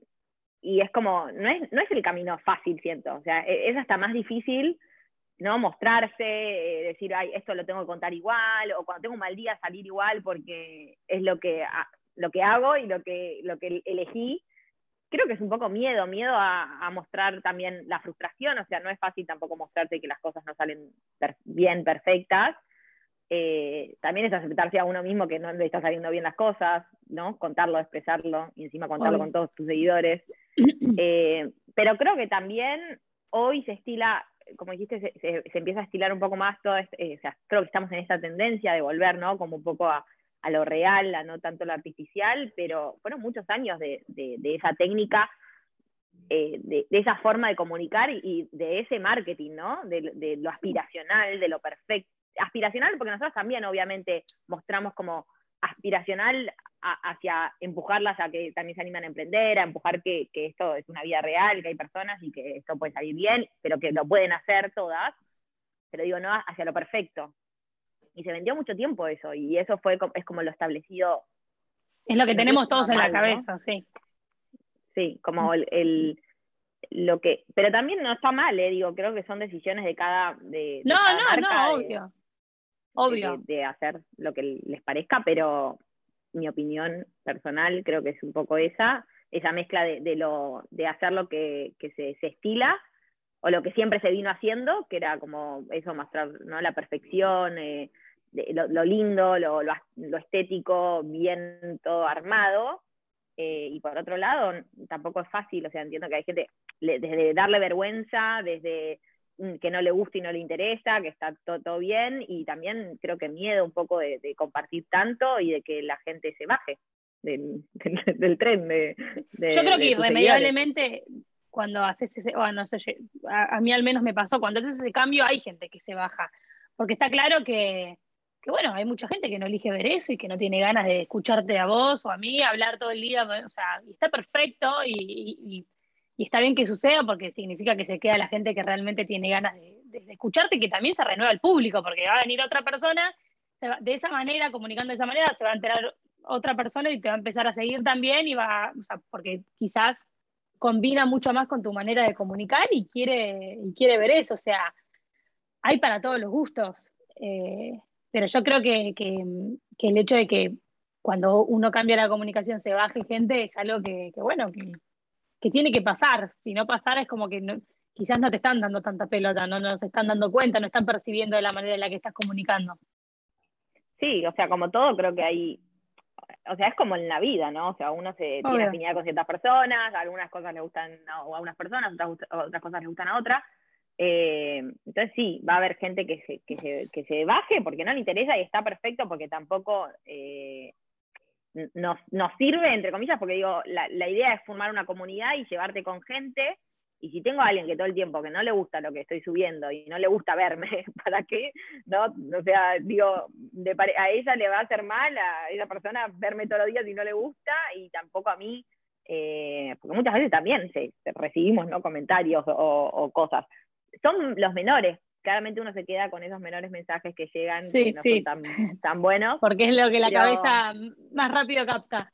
y es como, no es, no es el camino fácil, siento. O sea, e, es hasta más difícil, ¿no? Mostrarse, eh, decir, ay, esto lo tengo que contar igual, o cuando tengo un mal día salir igual porque es lo que, lo que hago y lo que, lo que elegí creo que es un poco miedo, miedo a, mostrar también la frustración, o sea, no es fácil tampoco mostrarte que las cosas no salen bien, perfectas. Eh, también es aceptarse a uno mismo que no le está saliendo bien las cosas, ¿no? Contarlo, expresarlo, y encima contarlo con todos tus seguidores. Eh, pero creo que también hoy se estila, como dijiste, se, empieza a estilar un poco más todo, este, o sea, creo que estamos en esta tendencia de volver, ¿no? Como un poco a, a lo real, a no tanto lo artificial, pero fueron muchos años de, esa técnica, eh, de, esa forma de comunicar y, de ese marketing, ¿no? De, lo aspiracional, de lo perfecto. Aspiracional, porque nosotros también, obviamente, mostramos como aspiracional hacia empujarlas a que también se animan a emprender, a empujar que, que, esto es una vida real, que hay personas y que esto puede salir bien, pero que lo pueden hacer todas, pero digo, no hacia lo perfecto, y se vendió mucho tiempo eso, y eso fue es como lo establecido. Es lo que tenemos todos en la cabeza, sí. Sí, como el, lo que, pero también no está mal, eh, digo, creo que son decisiones de cada, de, no, no, no, obvio, obvio, de, hacer lo que les parezca, pero mi opinión personal creo que es un poco esa, esa mezcla de, lo, de hacer lo que, se, se estila o lo que siempre se vino haciendo, que era como eso, mostrar ¿no? la perfección, eh, lo, lindo, lo, estético, bien todo armado. Eh, y por otro lado, tampoco es fácil, o sea, entiendo que hay gente, desde darle vergüenza, desde mm, que no le gusta y no le interesa, que está todo, bien, y también creo que miedo un poco de, compartir tanto y de que la gente se baje del, tren. De, Yo creo que irremediablemente cuando haces ese, o no sé, a, a, mí al menos me pasó, cuando haces ese cambio hay gente que se baja, porque está claro que, que bueno, hay mucha gente que no elige ver eso y que no tiene ganas de escucharte a vos o a mí hablar todo el día, o sea, está perfecto y, está bien que suceda porque significa que se queda la gente que realmente tiene ganas de, escucharte y que también se renueva el público, porque va a venir otra persona, de esa manera, comunicando de esa manera, se va a enterar otra persona y te va a empezar a seguir también y va, o sea, porque quizás combina mucho más con tu manera de comunicar y quiere, y quiere ver eso, o sea, hay para todos los gustos. Eh, pero yo creo que, el hecho de que cuando uno cambia la comunicación se baje gente es algo que, bueno, que, tiene que pasar. Si no pasara es como que quizás no te están dando tanta pelota, no nos están dando cuenta, no están percibiendo de la manera en la que estás comunicando. Sí, o sea, como todo creo que hay, o sea, es como en la vida, ¿no? O sea, uno se tiene afinidad con ciertas personas, algunas cosas le gustan a, unas personas, otras, otras cosas le gustan a otras, eh, entonces sí, va a haber gente que se, que, se, que se baje porque no le interesa y está perfecto porque tampoco eh, nos, sirve, entre comillas, porque digo, la, la, idea es formar una comunidad y llevarte con gente. Y si tengo a alguien que todo el tiempo que no le gusta lo que estoy subiendo y no le gusta verme, ¿para qué? ¿No? O sea, digo, a ella le va a hacer mal a esa persona verme todos los días y no le gusta y tampoco a mí, eh, porque muchas veces también se, recibimos ¿no? comentarios o, cosas son los menores. Claramente uno se queda con esos menores mensajes que llegan que no son tan, buenos. Porque es lo que la cabeza más rápido capta.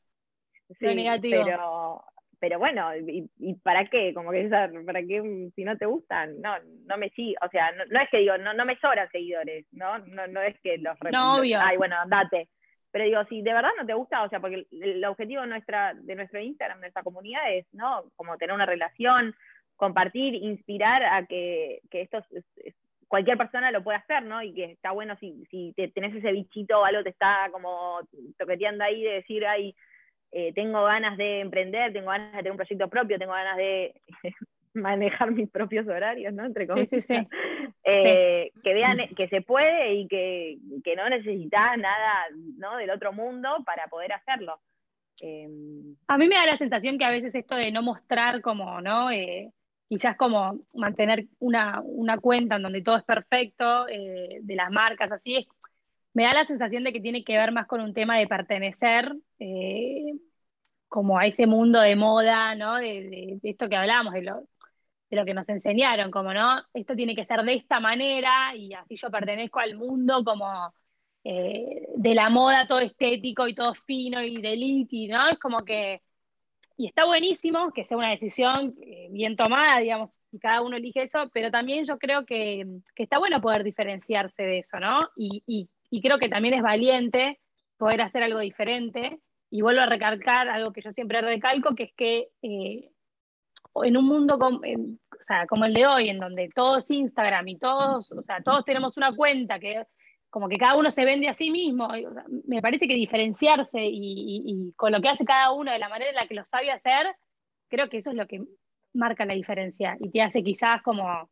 lo negativo. Pero, pero bueno, ¿y, para qué? Como que ¿para qué si no te gustan? No, no me sí, o sea, no, es que digo, no, no me sobran seguidores, ¿no? No, no es que los no, obvio. ay, bueno, andate. pero digo, si de verdad no te gusta, o sea, porque el, objetivo nuestra, de nuestro Instagram, de nuestra comunidad es, ¿no? Como tener una relación, compartir, inspirar a que, que esto cualquier persona lo pueda hacer, ¿no? Y que está bueno si, si te, tenés ese bichito o algo te está como toqueteando ahí de decir, ay, eh, tengo ganas de emprender, tengo ganas de tener un proyecto propio, tengo ganas de manejar mis propios horarios, ¿no? Entre comillas. Sí, sí, sí. Eh, que vean que se puede y que, que, no necesitas nada ¿no? del otro mundo para poder hacerlo. Em, a mí me da la sensación que a veces esto de no mostrar como, ¿no? Eh, quizás como mantener una, una, cuenta en donde todo es perfecto, de las marcas, así es, me da la sensación de que tiene que ver más con un tema de pertenecer como a ese mundo de moda, ¿no? De, esto que hablábamos, de lo, de lo que nos enseñaron, como no, esto tiene que ser de esta manera y así yo pertenezco al mundo como eh, de la moda todo estético y todo fino y de ¿no? Es como que, y está buenísimo que sea una decisión eh, bien tomada, digamos, y cada uno elige eso, pero también yo creo que, está bueno poder diferenciarse de eso, ¿no? Y, creo que también es valiente poder hacer algo diferente. Y vuelvo a recalcar algo que yo siempre recalco, que es que eh, en un mundo como, como el de hoy, en donde todo es Instagram y todos, o sea, todos tenemos una cuenta que como que cada uno se vende a sí mismo, me parece que diferenciarse y, con lo que hace cada uno de la manera en la que lo sabe hacer, creo que eso es lo que marca la diferencia y te hace quizás como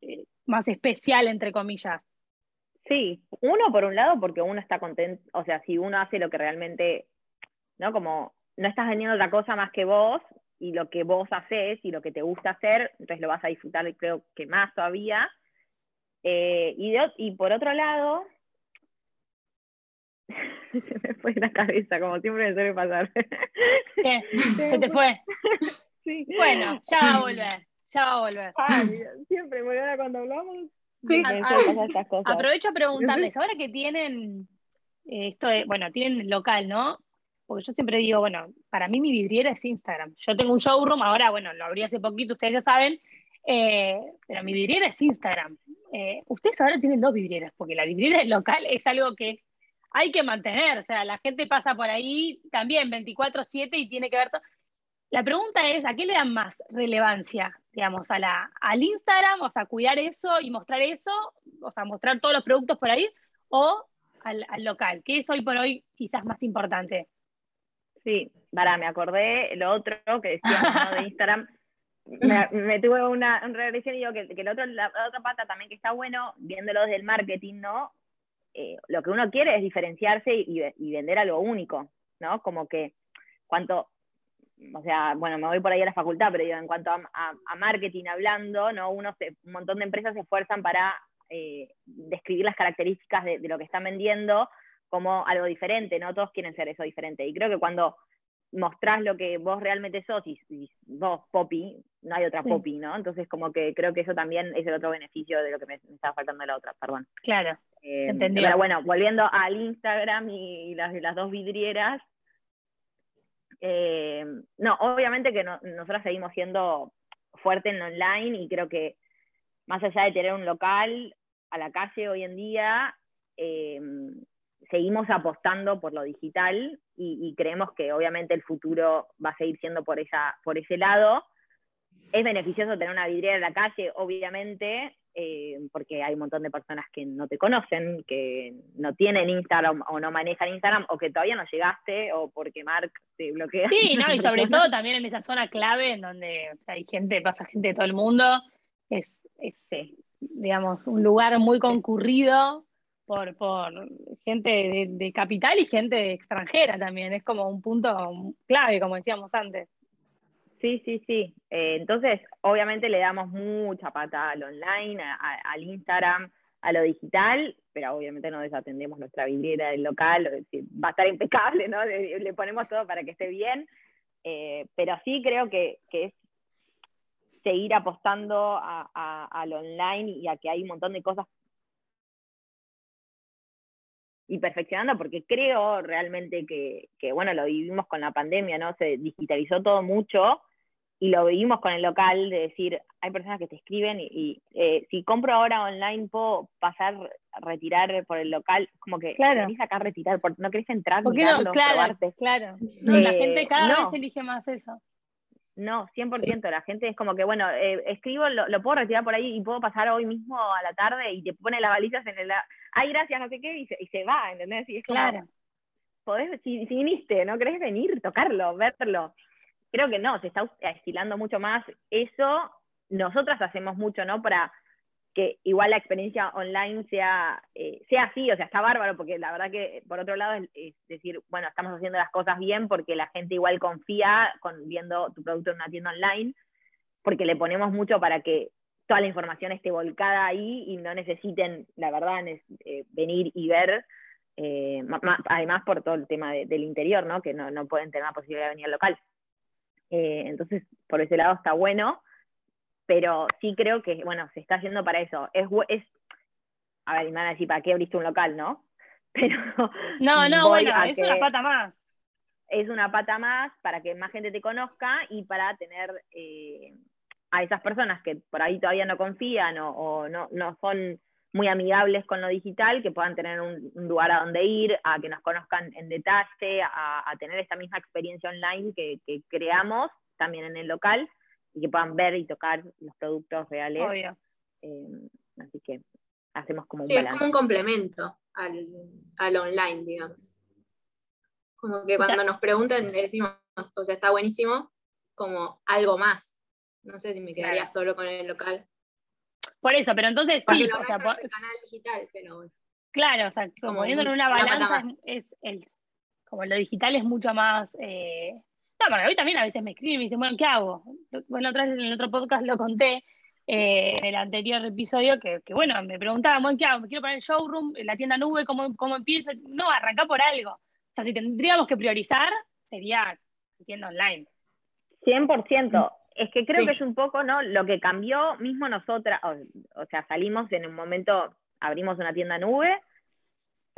eh, más especial, entre comillas. Sí, uno por un lado porque uno está contento, o sea, si uno hace lo que realmente, ¿no? Como no estás vendiendo otra cosa más que vos, y lo que vos haces y lo que te gusta hacer, entonces lo vas a disfrutar creo que más todavía. Eh, y, y por otro lado, se me fue la cabeza, como siempre me suele pasar. ¿Qué? ¿Se te fue? Sí. Bueno, ya va a volver, ya va a volver. siempre, cuando hablamos, sí. Aprovecho a preguntarles, ahora que tienen eh, esto de, bueno, tienen local, ¿no? porque yo siempre digo, bueno, para mí mi vidriera es Instagram. Yo tengo un showroom, ahora, bueno, lo abrí hace poquito, ustedes ya saben, eh, pero mi vidriera es Instagram. Eh, ustedes ahora tienen dos vidrieras, porque la vidriera local es algo que hay que mantener, o sea, la gente pasa por ahí también 24/7 y tiene que ver todo. La pregunta es, ¿a qué le dan más relevancia, digamos, a la, al Instagram, o sea, cuidar eso y mostrar eso, o sea, mostrar todos los productos por ahí, o al, al local? ¿Qué es hoy por hoy quizás más importante? Sí, para, me acordé lo otro que decía de Instagram. Me, tuve una, regresión y digo que, que otro, la, otra pata también que está bueno, viéndolo desde el marketing, ¿no? Eh, lo que uno quiere es diferenciarse y, y, vender algo único, ¿no? Como que cuanto, o sea, bueno, me voy por ahí a la facultad, pero digo, en cuanto a, marketing hablando, ¿no? Uno un montón de empresas se esfuerzan para eh, describir las características de, de, lo que están vendiendo como algo diferente, ¿no? Todos quieren ser eso diferente. Y creo que cuando mostrás lo que vos realmente sos y, vos, Poppy, no hay otra Poppy, ¿no? Entonces como que creo que eso también es el otro beneficio de lo que me, estaba faltando de la otra, perdón. Claro, eh, Pero bueno, volviendo al Instagram y, las, las dos vidrieras, eh, no, obviamente que nosotros seguimos siendo fuerte en online y creo que más allá de tener un local a la calle hoy en día, eh, seguimos apostando por lo digital y, creemos que obviamente el futuro va a seguir siendo por, esa, por ese lado. Es beneficioso tener una vidriera en la calle, obviamente, eh, porque hay un montón de personas que no te conocen, que no tienen Instagram o no manejan Instagram, o que todavía no llegaste, o porque Mark te bloquea. Sí, no, y sobre todo también en esa zona clave en donde hay gente, pasa gente de todo el mundo, es, es digamos, un lugar muy concurrido por, por gente de, capital y gente extranjera también. Es como un punto clave, como decíamos antes. Sí, sí, sí. Eh, entonces, obviamente le damos mucha pata al online, al Instagram, a lo digital, pero obviamente no desatendemos nuestra vidriera del local, va a estar impecable, ¿no? Le, ponemos todo para que esté bien, eh, pero sí creo que, es seguir apostando al online y a que hay un montón de cosas y perfeccionando, porque creo realmente que, bueno, lo vivimos con la pandemia, ¿no? Se digitalizó todo mucho y lo vivimos con el local, de decir, hay personas que te escriben y, eh, si compro ahora online, puedo pasar a retirar por el local, como que claro. venís acá a retirar, porque no querés entrar, ¿Por mirarlo, claro, probarte. claro. la Eh, gente cada no. vez elige más eso. No, 100%. La gente es como que, bueno, eh, escribo, lo, lo puedo retirar por ahí y puedo pasar hoy mismo a la tarde y te pone las balizas en el... Ay, gracias, no sé qué, y se, y se va, ¿entendés? Y es como, Claro. podés, si, si viniste, ¿no querés venir, tocarlo, verlo? Creo que no, se está estilando mucho más eso. Nosotras hacemos mucho, ¿no? Para que igual la experiencia online sea, eh, sea así, o sea, está bárbaro, porque la verdad que, por otro lado, es, es decir, bueno, estamos haciendo las cosas bien porque la gente igual confía con viendo tu producto en una tienda online, porque le ponemos mucho para que toda la información esté volcada ahí y no necesiten, la verdad, eh, venir y ver, eh, además por todo el tema de- del interior, ¿no? Que no, no pueden tener la posibilidad de venir al local. Eh, entonces, por ese lado está bueno, pero sí creo que, bueno, se está yendo para eso. Es, es a ver, me van a decir, ¿para qué abriste un local, no? Pero No, no, bueno, es una pata más. es una pata más para que más gente te conozca y para tener eh, a esas personas que por ahí todavía no confían o, o no, no son muy amigables con lo digital, que puedan tener un, un lugar a donde ir, a que nos conozcan en detalle, a, a tener esta misma experiencia online que, que creamos también en el local y que puedan ver y tocar los productos reales. Obvio. Eh, así que hacemos como un Sí, es balance. como un complemento al, al online, digamos. Como que cuando nos preguntan le decimos, o sea, está buenísimo, como algo más. No sé si me quedaría Claro. solo con el local. Por eso, pero entonces Porque sí, lo o sea, nuestro po- es el canal digital, pero bueno. claro, o sea, Como poniéndolo en un- una balanza es, es el, como lo digital es mucho más. Eh... No, porque hoy también a veces me escriben y me dicen, bueno, ¿qué hago? Bueno, otra vez en el otro podcast lo conté, eh, en el anterior episodio, que, que, bueno, me preguntaban, bueno, ¿qué hago? Me quiero poner el showroom, la tienda nube, ¿cómo, cómo empiezo? No, arranca por algo. O sea, si tendríamos que priorizar, sería tienda online. 100%. Es que creo Sí. que es un poco, ¿no? Lo que cambió mismo nosotras, o, o sea, salimos en un momento, abrimos una tienda nube,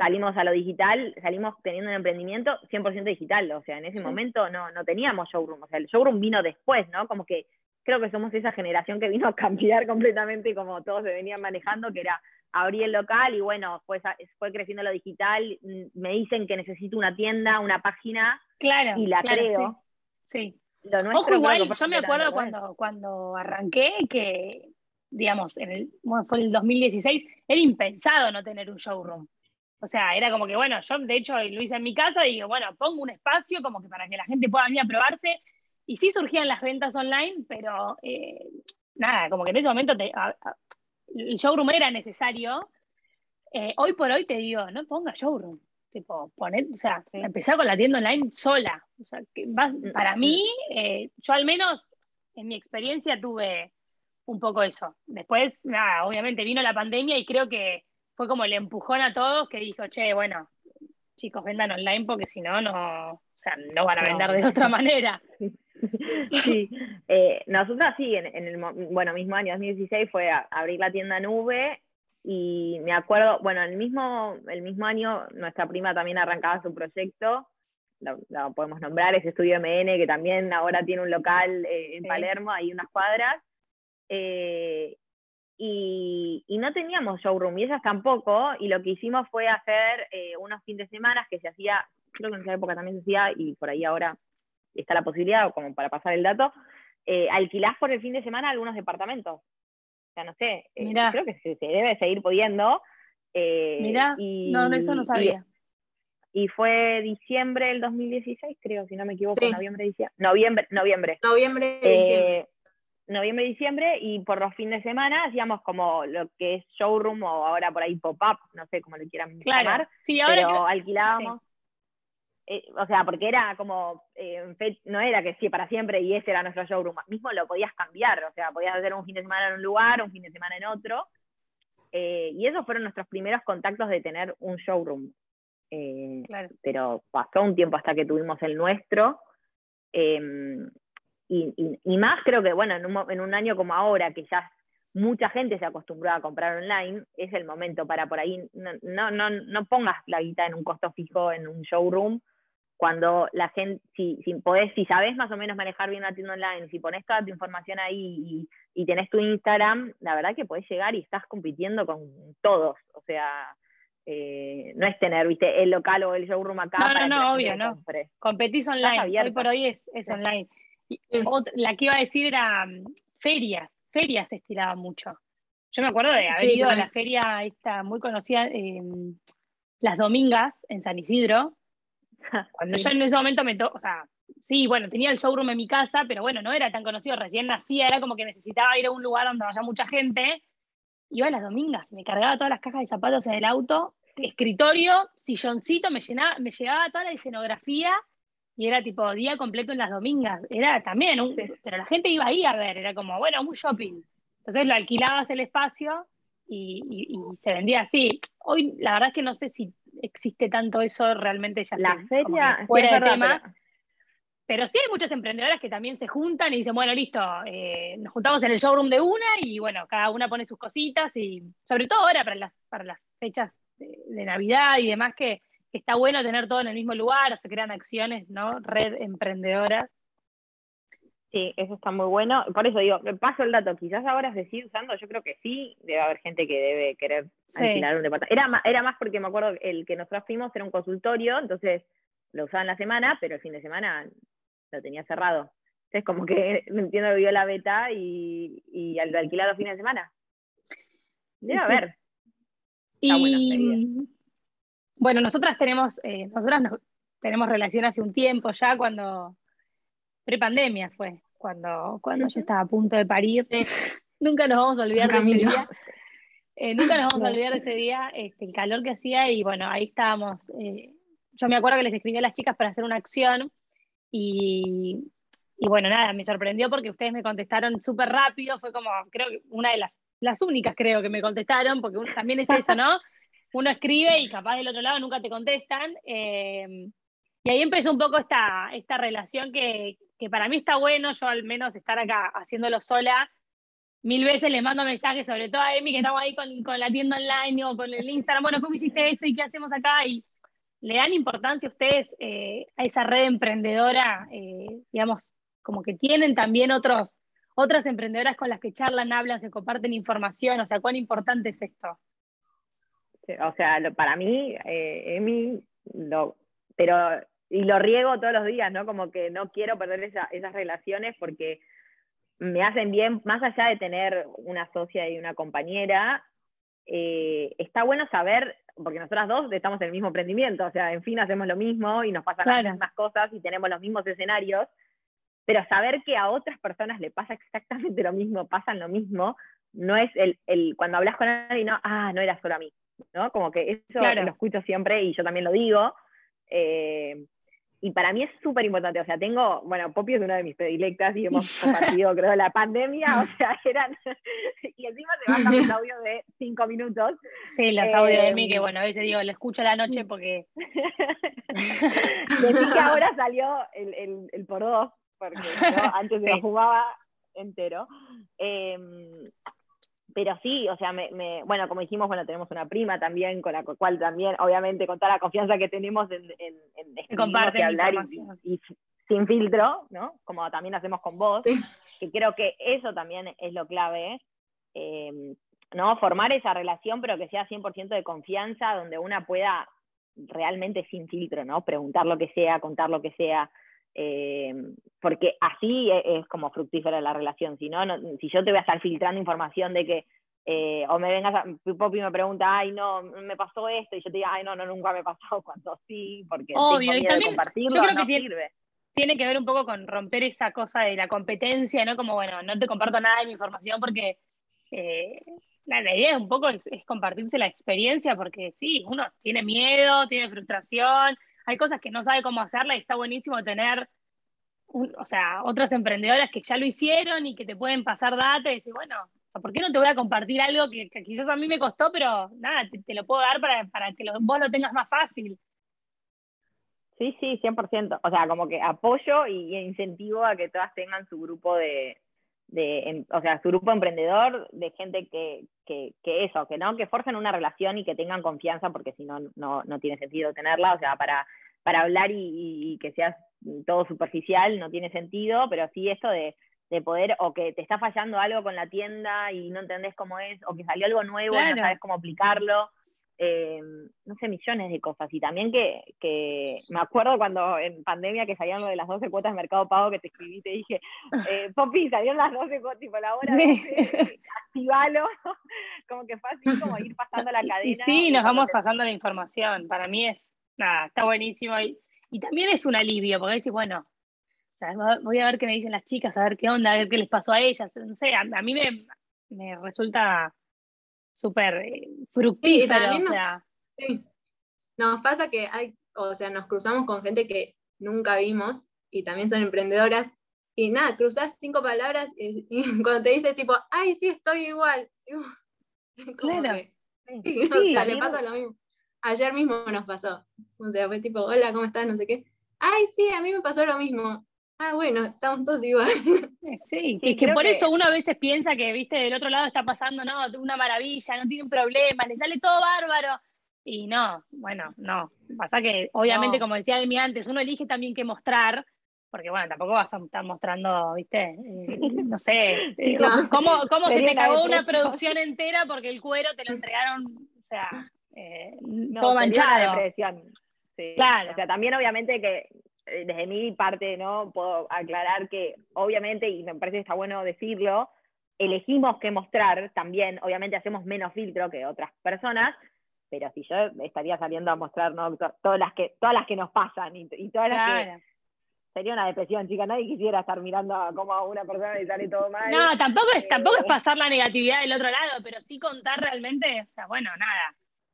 salimos a lo digital, salimos teniendo un emprendimiento 100% digital, o sea, en ese Sí. momento no, no teníamos showroom, o sea, el showroom vino después, ¿no? Como que creo que somos esa generación que vino a cambiar completamente como todos se venían manejando, que era abrir el local y bueno, fue, fue creciendo lo digital, mm, me dicen que necesito una tienda, una página, Claro. y la claro, creo. Sí. sí. Lo nuestro Ojo, igual, yo me acuerdo cuando, cuando arranqué que, digamos, en el, bueno, fue el 2016, era impensado no tener un showroom. O sea, era como que, bueno, yo de hecho lo hice en mi casa y digo, bueno, pongo un espacio como que para que la gente pueda venir a probarse. Y sí surgían las ventas online, pero eh, nada, como que en ese momento te- a- a- el showroom era necesario. Eh, hoy por hoy te digo, no ponga showroom. Tipo, poner, o sea, empezar con la tienda online sola. O sea, que vas- Mm, para mm. mí, eh, yo al menos en mi experiencia tuve un poco eso. Después, nada, obviamente vino la pandemia y creo que fue como el empujón a todos que dijo, che, bueno, chicos, vendan online porque si no, no, o sea, no van a No. vender de otra manera. Sí, eh, nosotras sí, en, en el bueno, mismo año 2016 fue a, abrir la tienda nube y me acuerdo, bueno, el mismo, el mismo año nuestra prima también arrancaba su proyecto, lo, lo podemos nombrar, es Estudio MN, que también ahora tiene un local eh, en Sí. Palermo, hay unas cuadras, eh, y, y no teníamos showroom, y ellas tampoco, y lo que hicimos fue hacer eh, unos fines de semana que se hacía, creo que en esa época también se hacía, y por ahí ahora está la posibilidad, o como para pasar el dato, eh, alquilás por el fin de semana algunos departamentos. O sea, no sé, eh, creo que se, se debe seguir pudiendo. eh, Mirá, y- no, no, eso no sabía. Y, fue diciembre del 2016, creo, si no me equivoco, Sí. noviembre, diciembre. Noviembre, noviembre. Noviembre, Eh, diciembre. Noviembre, diciembre, y por los fines de semana hacíamos como lo que es showroom o ahora por ahí pop-up, no sé cómo le quieran Claro. llamar, Sí, ahora pero creo- alquilábamos. eh, o sea, porque era como, eh, no era que sí para siempre y ese era nuestro showroom, mismo lo podías cambiar, o sea, podías hacer un fin de semana en un lugar, un fin de semana en otro, eh, y esos fueron nuestros primeros contactos de tener un showroom. Claro. pero pasó un tiempo hasta que tuvimos el nuestro. Y, y- y más creo que, bueno, en un, en un año como ahora, que ya mucha gente se acostumbró a comprar online, es el momento para por ahí, no, no, no, no pongas la guita en un costo fijo en un showroom cuando la gente, si, si podés, si sabes más o menos manejar bien la tienda online, si pones toda tu información ahí y, tenés tu Instagram, la verdad que podés llegar y estás compitiendo con todos. O sea, eh, no es tener, viste, el local o el showroom acá. No, no, no, obvio, no. Competís online, hoy por hoy es, es online. La que iba a decir era mm, ferias, ferias se estilaba mucho. Yo me acuerdo de haber ido a la feria esta muy conocida, em, Las Domingas, en San Isidro, cuando yo en ese momento me o sea, sí, bueno, tenía el showroom en mi casa, pero bueno, no era tan conocido, recién nacía, era como que necesitaba ir a un lugar donde haya mucha gente. Iba a las domingas, me cargaba todas las cajas de zapatos en el auto, escritorio, silloncito, me, llenaba, me llegaba toda la escenografía y era tipo día completo en las domingas. Era también, un, pero la gente iba ahí a ver, era como, bueno, un shopping. Entonces lo alquilabas el espacio y, y se vendía así. Hoy la verdad es que no sé si existe tanto eso realmente ya la feria fuera de tema. Pero... sí hay muchas emprendedoras que también se juntan y dicen, bueno, listo, eh, nos juntamos en el showroom de una y bueno, cada una pone sus cositas y sobre todo ahora para las, para las fechas de, Navidad y demás que, está bueno tener todo en el mismo lugar, o se crean acciones, ¿no? Red emprendedoras. Sí, eso está muy bueno. Por eso digo, paso el dato, quizás ahora se sigue usando, yo creo que sí, debe haber gente que debe querer alquilar un departamento. Era más, era más porque me acuerdo el que nosotros fuimos era un consultorio, entonces lo usaba en la semana, pero el fin de semana lo tenía cerrado. Entonces como que me entiendo que vio la beta y, y lo alquilar los fines de semana. Debe haber. Y bueno, nosotras tenemos, eh, nosotras tenemos relación hace un tiempo ya cuando Prepandemia fue, cuando, cuando yo estaba a punto de parir. nunca nos vamos a olvidar de ese día. Eh, nunca nos vamos a olvidar de ese día, este, el calor que hacía y bueno, ahí estábamos. Eh, yo me acuerdo que les escribí a las chicas para hacer una acción y, y bueno, nada, me sorprendió porque ustedes me contestaron súper rápido, fue como, creo que una de las, las únicas creo que me contestaron, porque también es eso, ¿no? Uno escribe y capaz del otro lado nunca te contestan. Eh, y ahí empezó un poco esta, esta relación que, que para mí está bueno, yo al menos estar acá haciéndolo sola, mil veces le mando mensajes, sobre todo a Emi, que estamos ahí con, la tienda online o con el Instagram, bueno, ¿cómo hiciste esto y qué hacemos acá? Y le dan importancia a ustedes eh, a esa red emprendedora, eh, digamos, como que tienen también otros, otras emprendedoras con las que charlan, hablan, se comparten información, o sea, ¿cuán importante es esto? O sea, para mí, eh, Emi, lo, pero y lo riego todos los días, ¿no? Como que no quiero perder esas relaciones porque me hacen bien, más allá de tener una socia y una compañera, eh, está bueno saber, porque nosotras dos estamos en el mismo emprendimiento, o sea, en fin, hacemos lo mismo y nos pasan las mismas cosas y tenemos los mismos escenarios, pero saber que a otras personas le pasa exactamente lo mismo, pasan lo mismo, no es el, el cuando hablas con alguien, no, ah, no era solo a mí, ¿no? Como que eso lo escucho siempre y yo también lo digo. Eh, y para mí es súper importante, o sea, tengo, bueno, Poppy es una de mis predilectas y hemos compartido, creo, la pandemia, o sea, eran, y encima se bajan los audios de cinco minutos. Sí, los audios de mí, que em, bueno, a veces digo, le escucho la noche porque... Decís que ahora salió el, el, el por dos, porque antes se lo jugaba entero. Eh, pero sí, o sea, me, me, bueno, como dijimos, bueno, tenemos una prima también, con la cual también, obviamente, con toda la confianza que tenemos en, en, en hablar y, sin filtro, ¿no? Como también hacemos con vos, que creo que eso también es lo clave, eh, ¿no? Formar esa relación, pero que sea 100% de confianza, donde una pueda realmente sin filtro, ¿no? Preguntar lo que sea, contar lo que sea, eh, porque así e, es, como fructífera la relación. Si no, si yo te voy a estar filtrando información de que, eh, o me vengas, a, Poppy me pregunta, ay, no, me pasó esto, y yo te digo, ay, no, no, nunca me pasó, cuando sí, porque Obvio, y también, compartirlo, yo creo que tiene, sirve. Tiene que ver un poco con romper esa cosa de la competencia, ¿no? Como, bueno, no te comparto nada de mi información porque eh, la, idea un poco es, es compartirse la experiencia, porque sí, uno tiene miedo, tiene frustración, hay cosas que no sabe cómo hacerla y está buenísimo tener, o sea, otras emprendedoras que ya lo hicieron y que te pueden pasar data y decir, bueno, ¿por qué no te voy a compartir algo que, quizás a mí me costó, pero nada, te, lo puedo dar para, para que vos lo tengas más fácil? Sí, sí, 100%. O sea, como que apoyo y incentivo a que todas tengan su grupo de, de, o sea, su grupo emprendedor, de gente que, que, que, eso, que no, que forjen una relación y que tengan confianza, porque si no, no, no tiene sentido tenerla, o sea, para para hablar y, que seas todo superficial, no tiene sentido, pero sí esto de, poder, o que te está fallando algo con la tienda y no entendés cómo es, o que salió algo nuevo y no sabes cómo aplicarlo. Eh, no sé, millones de cosas. Y también que, que, me acuerdo cuando en pandemia que salían lo de las 12 cuotas de Mercado Pago que te escribí y te dije, eh, Popi, salieron las 12 cuotas, tipo la hora de activalo. como que fue así como ir pasando la cadena. Y, sí, nos vamos pasando la información. Para mí es, nada, está buenísimo. Y, y también es un alivio, porque decís, bueno, voy a ver qué me dicen las chicas, a ver qué onda, a ver qué les pasó a ellas. No sé, a, mí me, me resulta súper eh, fructífero. Sí, Nos pasa que hay, o sea, nos cruzamos con gente que nunca vimos y también son emprendedoras. Y nada, cruzas cinco palabras y, cuando te dice tipo, ay, sí, estoy igual. claro. sí, o sea, le pasa lo mismo. Ayer mismo nos pasó. O sea, fue tipo, hola, ¿cómo estás? No sé qué. Ay, sí, a mí me pasó lo mismo. Ah, bueno, estamos todos igual. Sí, que, que por eso uno a veces piensa que, viste, del otro lado está pasando, no, una maravilla, no tiene un problema, le sale todo bárbaro. Y no, bueno, no. Pasa que, obviamente, como decía Emi antes, uno elige también qué mostrar, porque bueno, tampoco vas a estar mostrando, viste, eh, no sé, eh, cómo, cómo se te cagó una producción entera porque el cuero te lo entregaron, o sea, eh, todo manchado. Sí. Claro. O sea, también obviamente que eh, desde mi parte, ¿no? Puedo aclarar que obviamente, y me parece que está bueno decirlo, elegimos qué mostrar también, obviamente hacemos menos filtro que otras personas, pero si yo estaría saliendo a mostrar ¿no? todas, las que, todas las que nos pasan y, todas las que sería una depresión, chica. Nadie quisiera estar mirando a cómo a una persona le sale todo mal. No, tampoco es, tampoco es eh, pasar la negatividad del otro lado, pero sí contar realmente, o sea, bueno, nada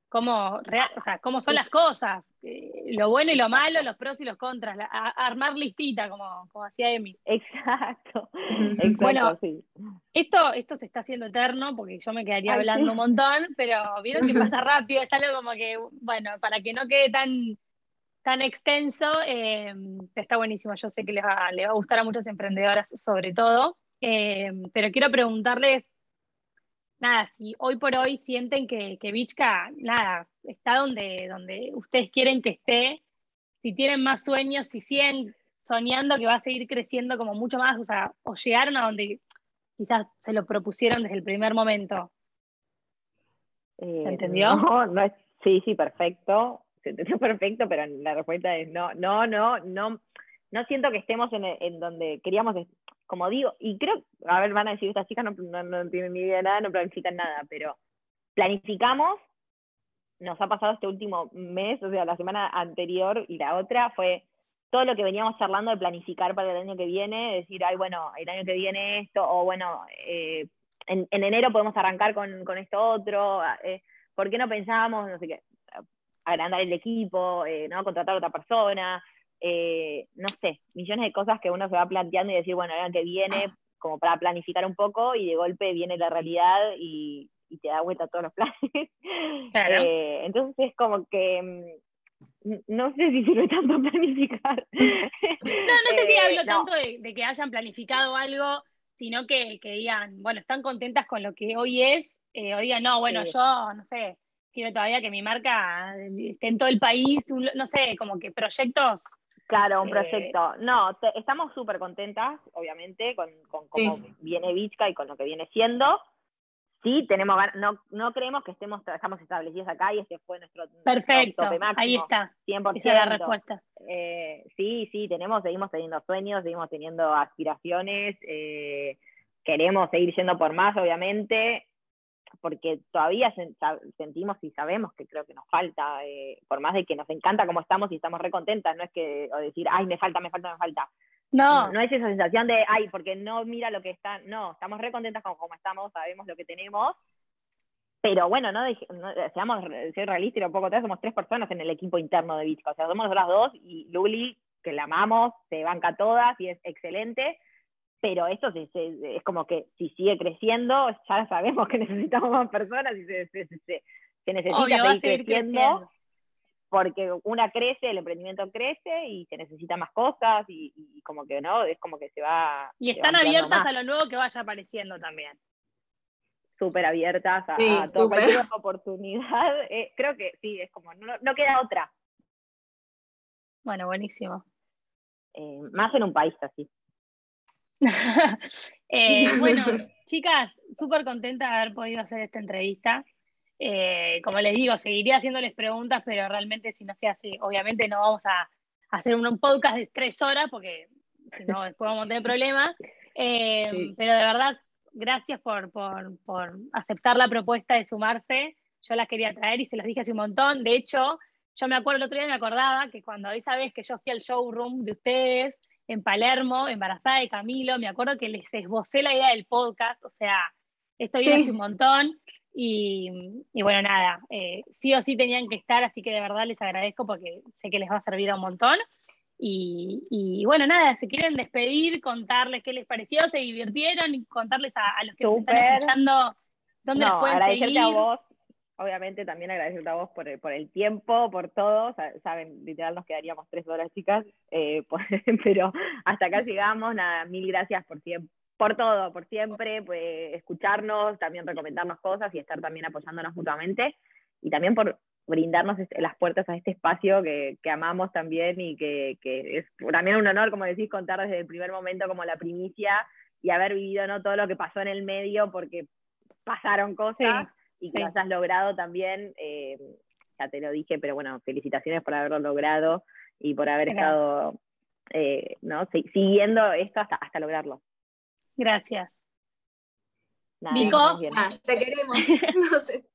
cómo, o sea, cómo son las cosas, eh, lo bueno y lo malo, los pros y los contras, armar listita, como, como hacía Emi. Exacto, exacto bueno, Esto, esto se está haciendo eterno, porque yo me quedaría hablando un montón, pero vieron que pasa rápido, es algo como que, bueno, para que no quede tan, tan extenso, eh, está buenísimo, yo sé que les va, va a gustar a muchas emprendedoras sobre todo, eh, pero quiero preguntarles nada, si hoy por hoy sienten que, que Vichka, nada, está donde, donde ustedes quieren que esté, si tienen más sueños, si siguen soñando que va a seguir creciendo como mucho más, o sea, o llegaron a donde quizás se lo propusieron desde el primer momento. ¿Se eh, entendió? No, no es, sí, sí, perfecto. Se entendió perfecto, pero la respuesta es no, no, no, no, no siento que estemos en, en donde queríamos como digo, y creo, a ver, van a decir, estas chicas no, no, tienen ni idea de nada, no planifican nada, pero planificamos, nos ha pasado este último mes, o sea, la semana anterior y la otra fue todo lo que veníamos charlando de planificar para el año que viene, decir, ay, bueno, el año que viene esto, o bueno, eh, en, enero podemos arrancar con, con esto otro, eh, ¿por qué no pensábamos, no sé qué, agrandar el equipo, eh, ¿no? contratar a otra persona, eh, no sé, millones de cosas que uno se va planteando y decir, bueno, año que viene, como para planificar un poco, y de golpe viene la realidad y, te da vuelta a todos los planes. Eh, entonces es como que mm, no sé si sirve tanto planificar. No, no sé si eh, hablo tanto de, que hayan planificado algo, sino que, que, digan, bueno, están contentas con lo que hoy es, eh, o digan, no, bueno, yo, no sé, quiero todavía que mi marca esté en todo el país, no sé, como que proyectos Claro, un eh, proyecto. no, estamos súper contentas, obviamente, con, con cómo viene Vichka y con lo que viene siendo. Sí, tenemos no, no creemos que estemos, estamos establecidos acá y este fue nuestro, Perfecto, tope máximo. Ahí está. 100%. Esa es la respuesta. Eh, sí, sí, tenemos, seguimos teniendo sueños, seguimos teniendo aspiraciones, eh, queremos seguir yendo por más, obviamente porque todavía sentimos y sabemos que creo que nos falta, eh, por más de que nos encanta como estamos y estamos re contentas, no es que o decir, ay, me falta, me falta, me falta. No. No es esa sensación de, ay, porque no mira lo que está, no, estamos re contentas con cómo estamos, sabemos lo que tenemos, pero bueno, no, seamos realistas y un poco atrás, somos tres personas en el equipo interno de Bitcoin, o sea, somos nosotras dos y Luli, que la amamos, se banca todas y es excelente, pero eso es como que si sigue creciendo, ya sabemos que necesitamos más personas y se, necesita seguir, creciendo, porque una crece, el emprendimiento crece y se necesita más cosas y, como que no, es como que se va... Y están abiertas a lo nuevo que vaya apareciendo también. Súper abiertas a, toda cualquier oportunidad. Eh, creo que sí, es como, no, no queda otra. Bueno, buenísimo. Eh, más en un país así. Eh, bueno, chicas, súper contenta de haber podido hacer esta entrevista. Eh, como les digo, seguiría haciéndoles preguntas, pero realmente si no se hace, obviamente no vamos a hacer un, podcast de tres horas porque si no después vamos a tener problemas. Pero de verdad, gracias por, por, aceptar la propuesta de sumarse. Yo las quería traer y se las dije hace un montón. De hecho, yo me acuerdo, el otro día me acordaba que cuando esa vez que yo fui al showroom de ustedes en Palermo, embarazada de Camilo, me acuerdo que les esbocé la idea del podcast, o sea, esto viene hace un montón. Y, bueno, nada, eh, sí o sí tenían que estar, así que de verdad les agradezco porque sé que les va a servir a un montón. Y, bueno, nada, si quieren despedir, contarles qué les pareció, se divirtieron y contarles a, los que están escuchando dónde no, pueden a vos, obviamente también agradecerte a vos por el, por el tiempo, por todo. saben, literal nos quedaríamos tres horas, chicas, eh, pero hasta acá llegamos. Nada, mil gracias por tiempo. Por todo, por siempre, pues, escucharnos, también recomendarnos cosas y estar también apoyándonos mutuamente. Y también por brindarnos las puertas a este espacio que, amamos también y que, es también un honor, como decís, contar desde el primer momento como la primicia y haber vivido ¿no? todo lo que pasó en el medio porque pasaron cosas y que lo has logrado también, eh, ya te lo dije, pero bueno, felicitaciones por haberlo logrado y por haber estado eh, ¿no? siguiendo esto hasta, hasta lograrlo. Gracias. Nico, ah, te queremos. no sé.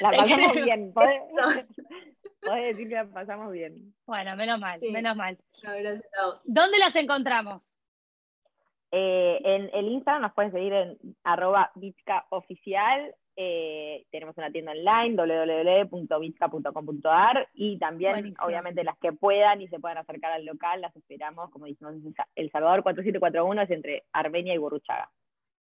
la pasamos bien. ¿Podés, decir que la pasamos bien. Bueno, menos mal, menos mal. gracias a vos. ¿Dónde las encontramos? Eh, en el Instagram nos pueden seguir en arroba oficial. Eh, tenemos una tienda online, www.vizca.com.ar y también, obviamente, las que puedan y se puedan acercar al local, las esperamos, como dijimos, El Salvador 4741 es entre Armenia y Burruchaga.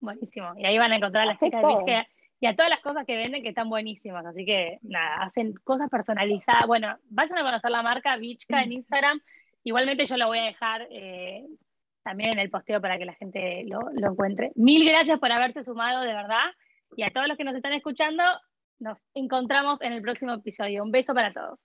Buenísimo. Y ahí van a encontrar a las chicas de Vizca y a todas las cosas que venden que están buenísimas. Así que, nada, hacen cosas personalizadas. Bueno, vayan a conocer la marca Vichka en Instagram. Igualmente yo lo voy a dejar eh, también en el posteo para que la gente lo, encuentre. Mil gracias por haberte sumado, de verdad. Y a todos los que nos están escuchando, nos encontramos en el próximo episodio. Un beso para todos.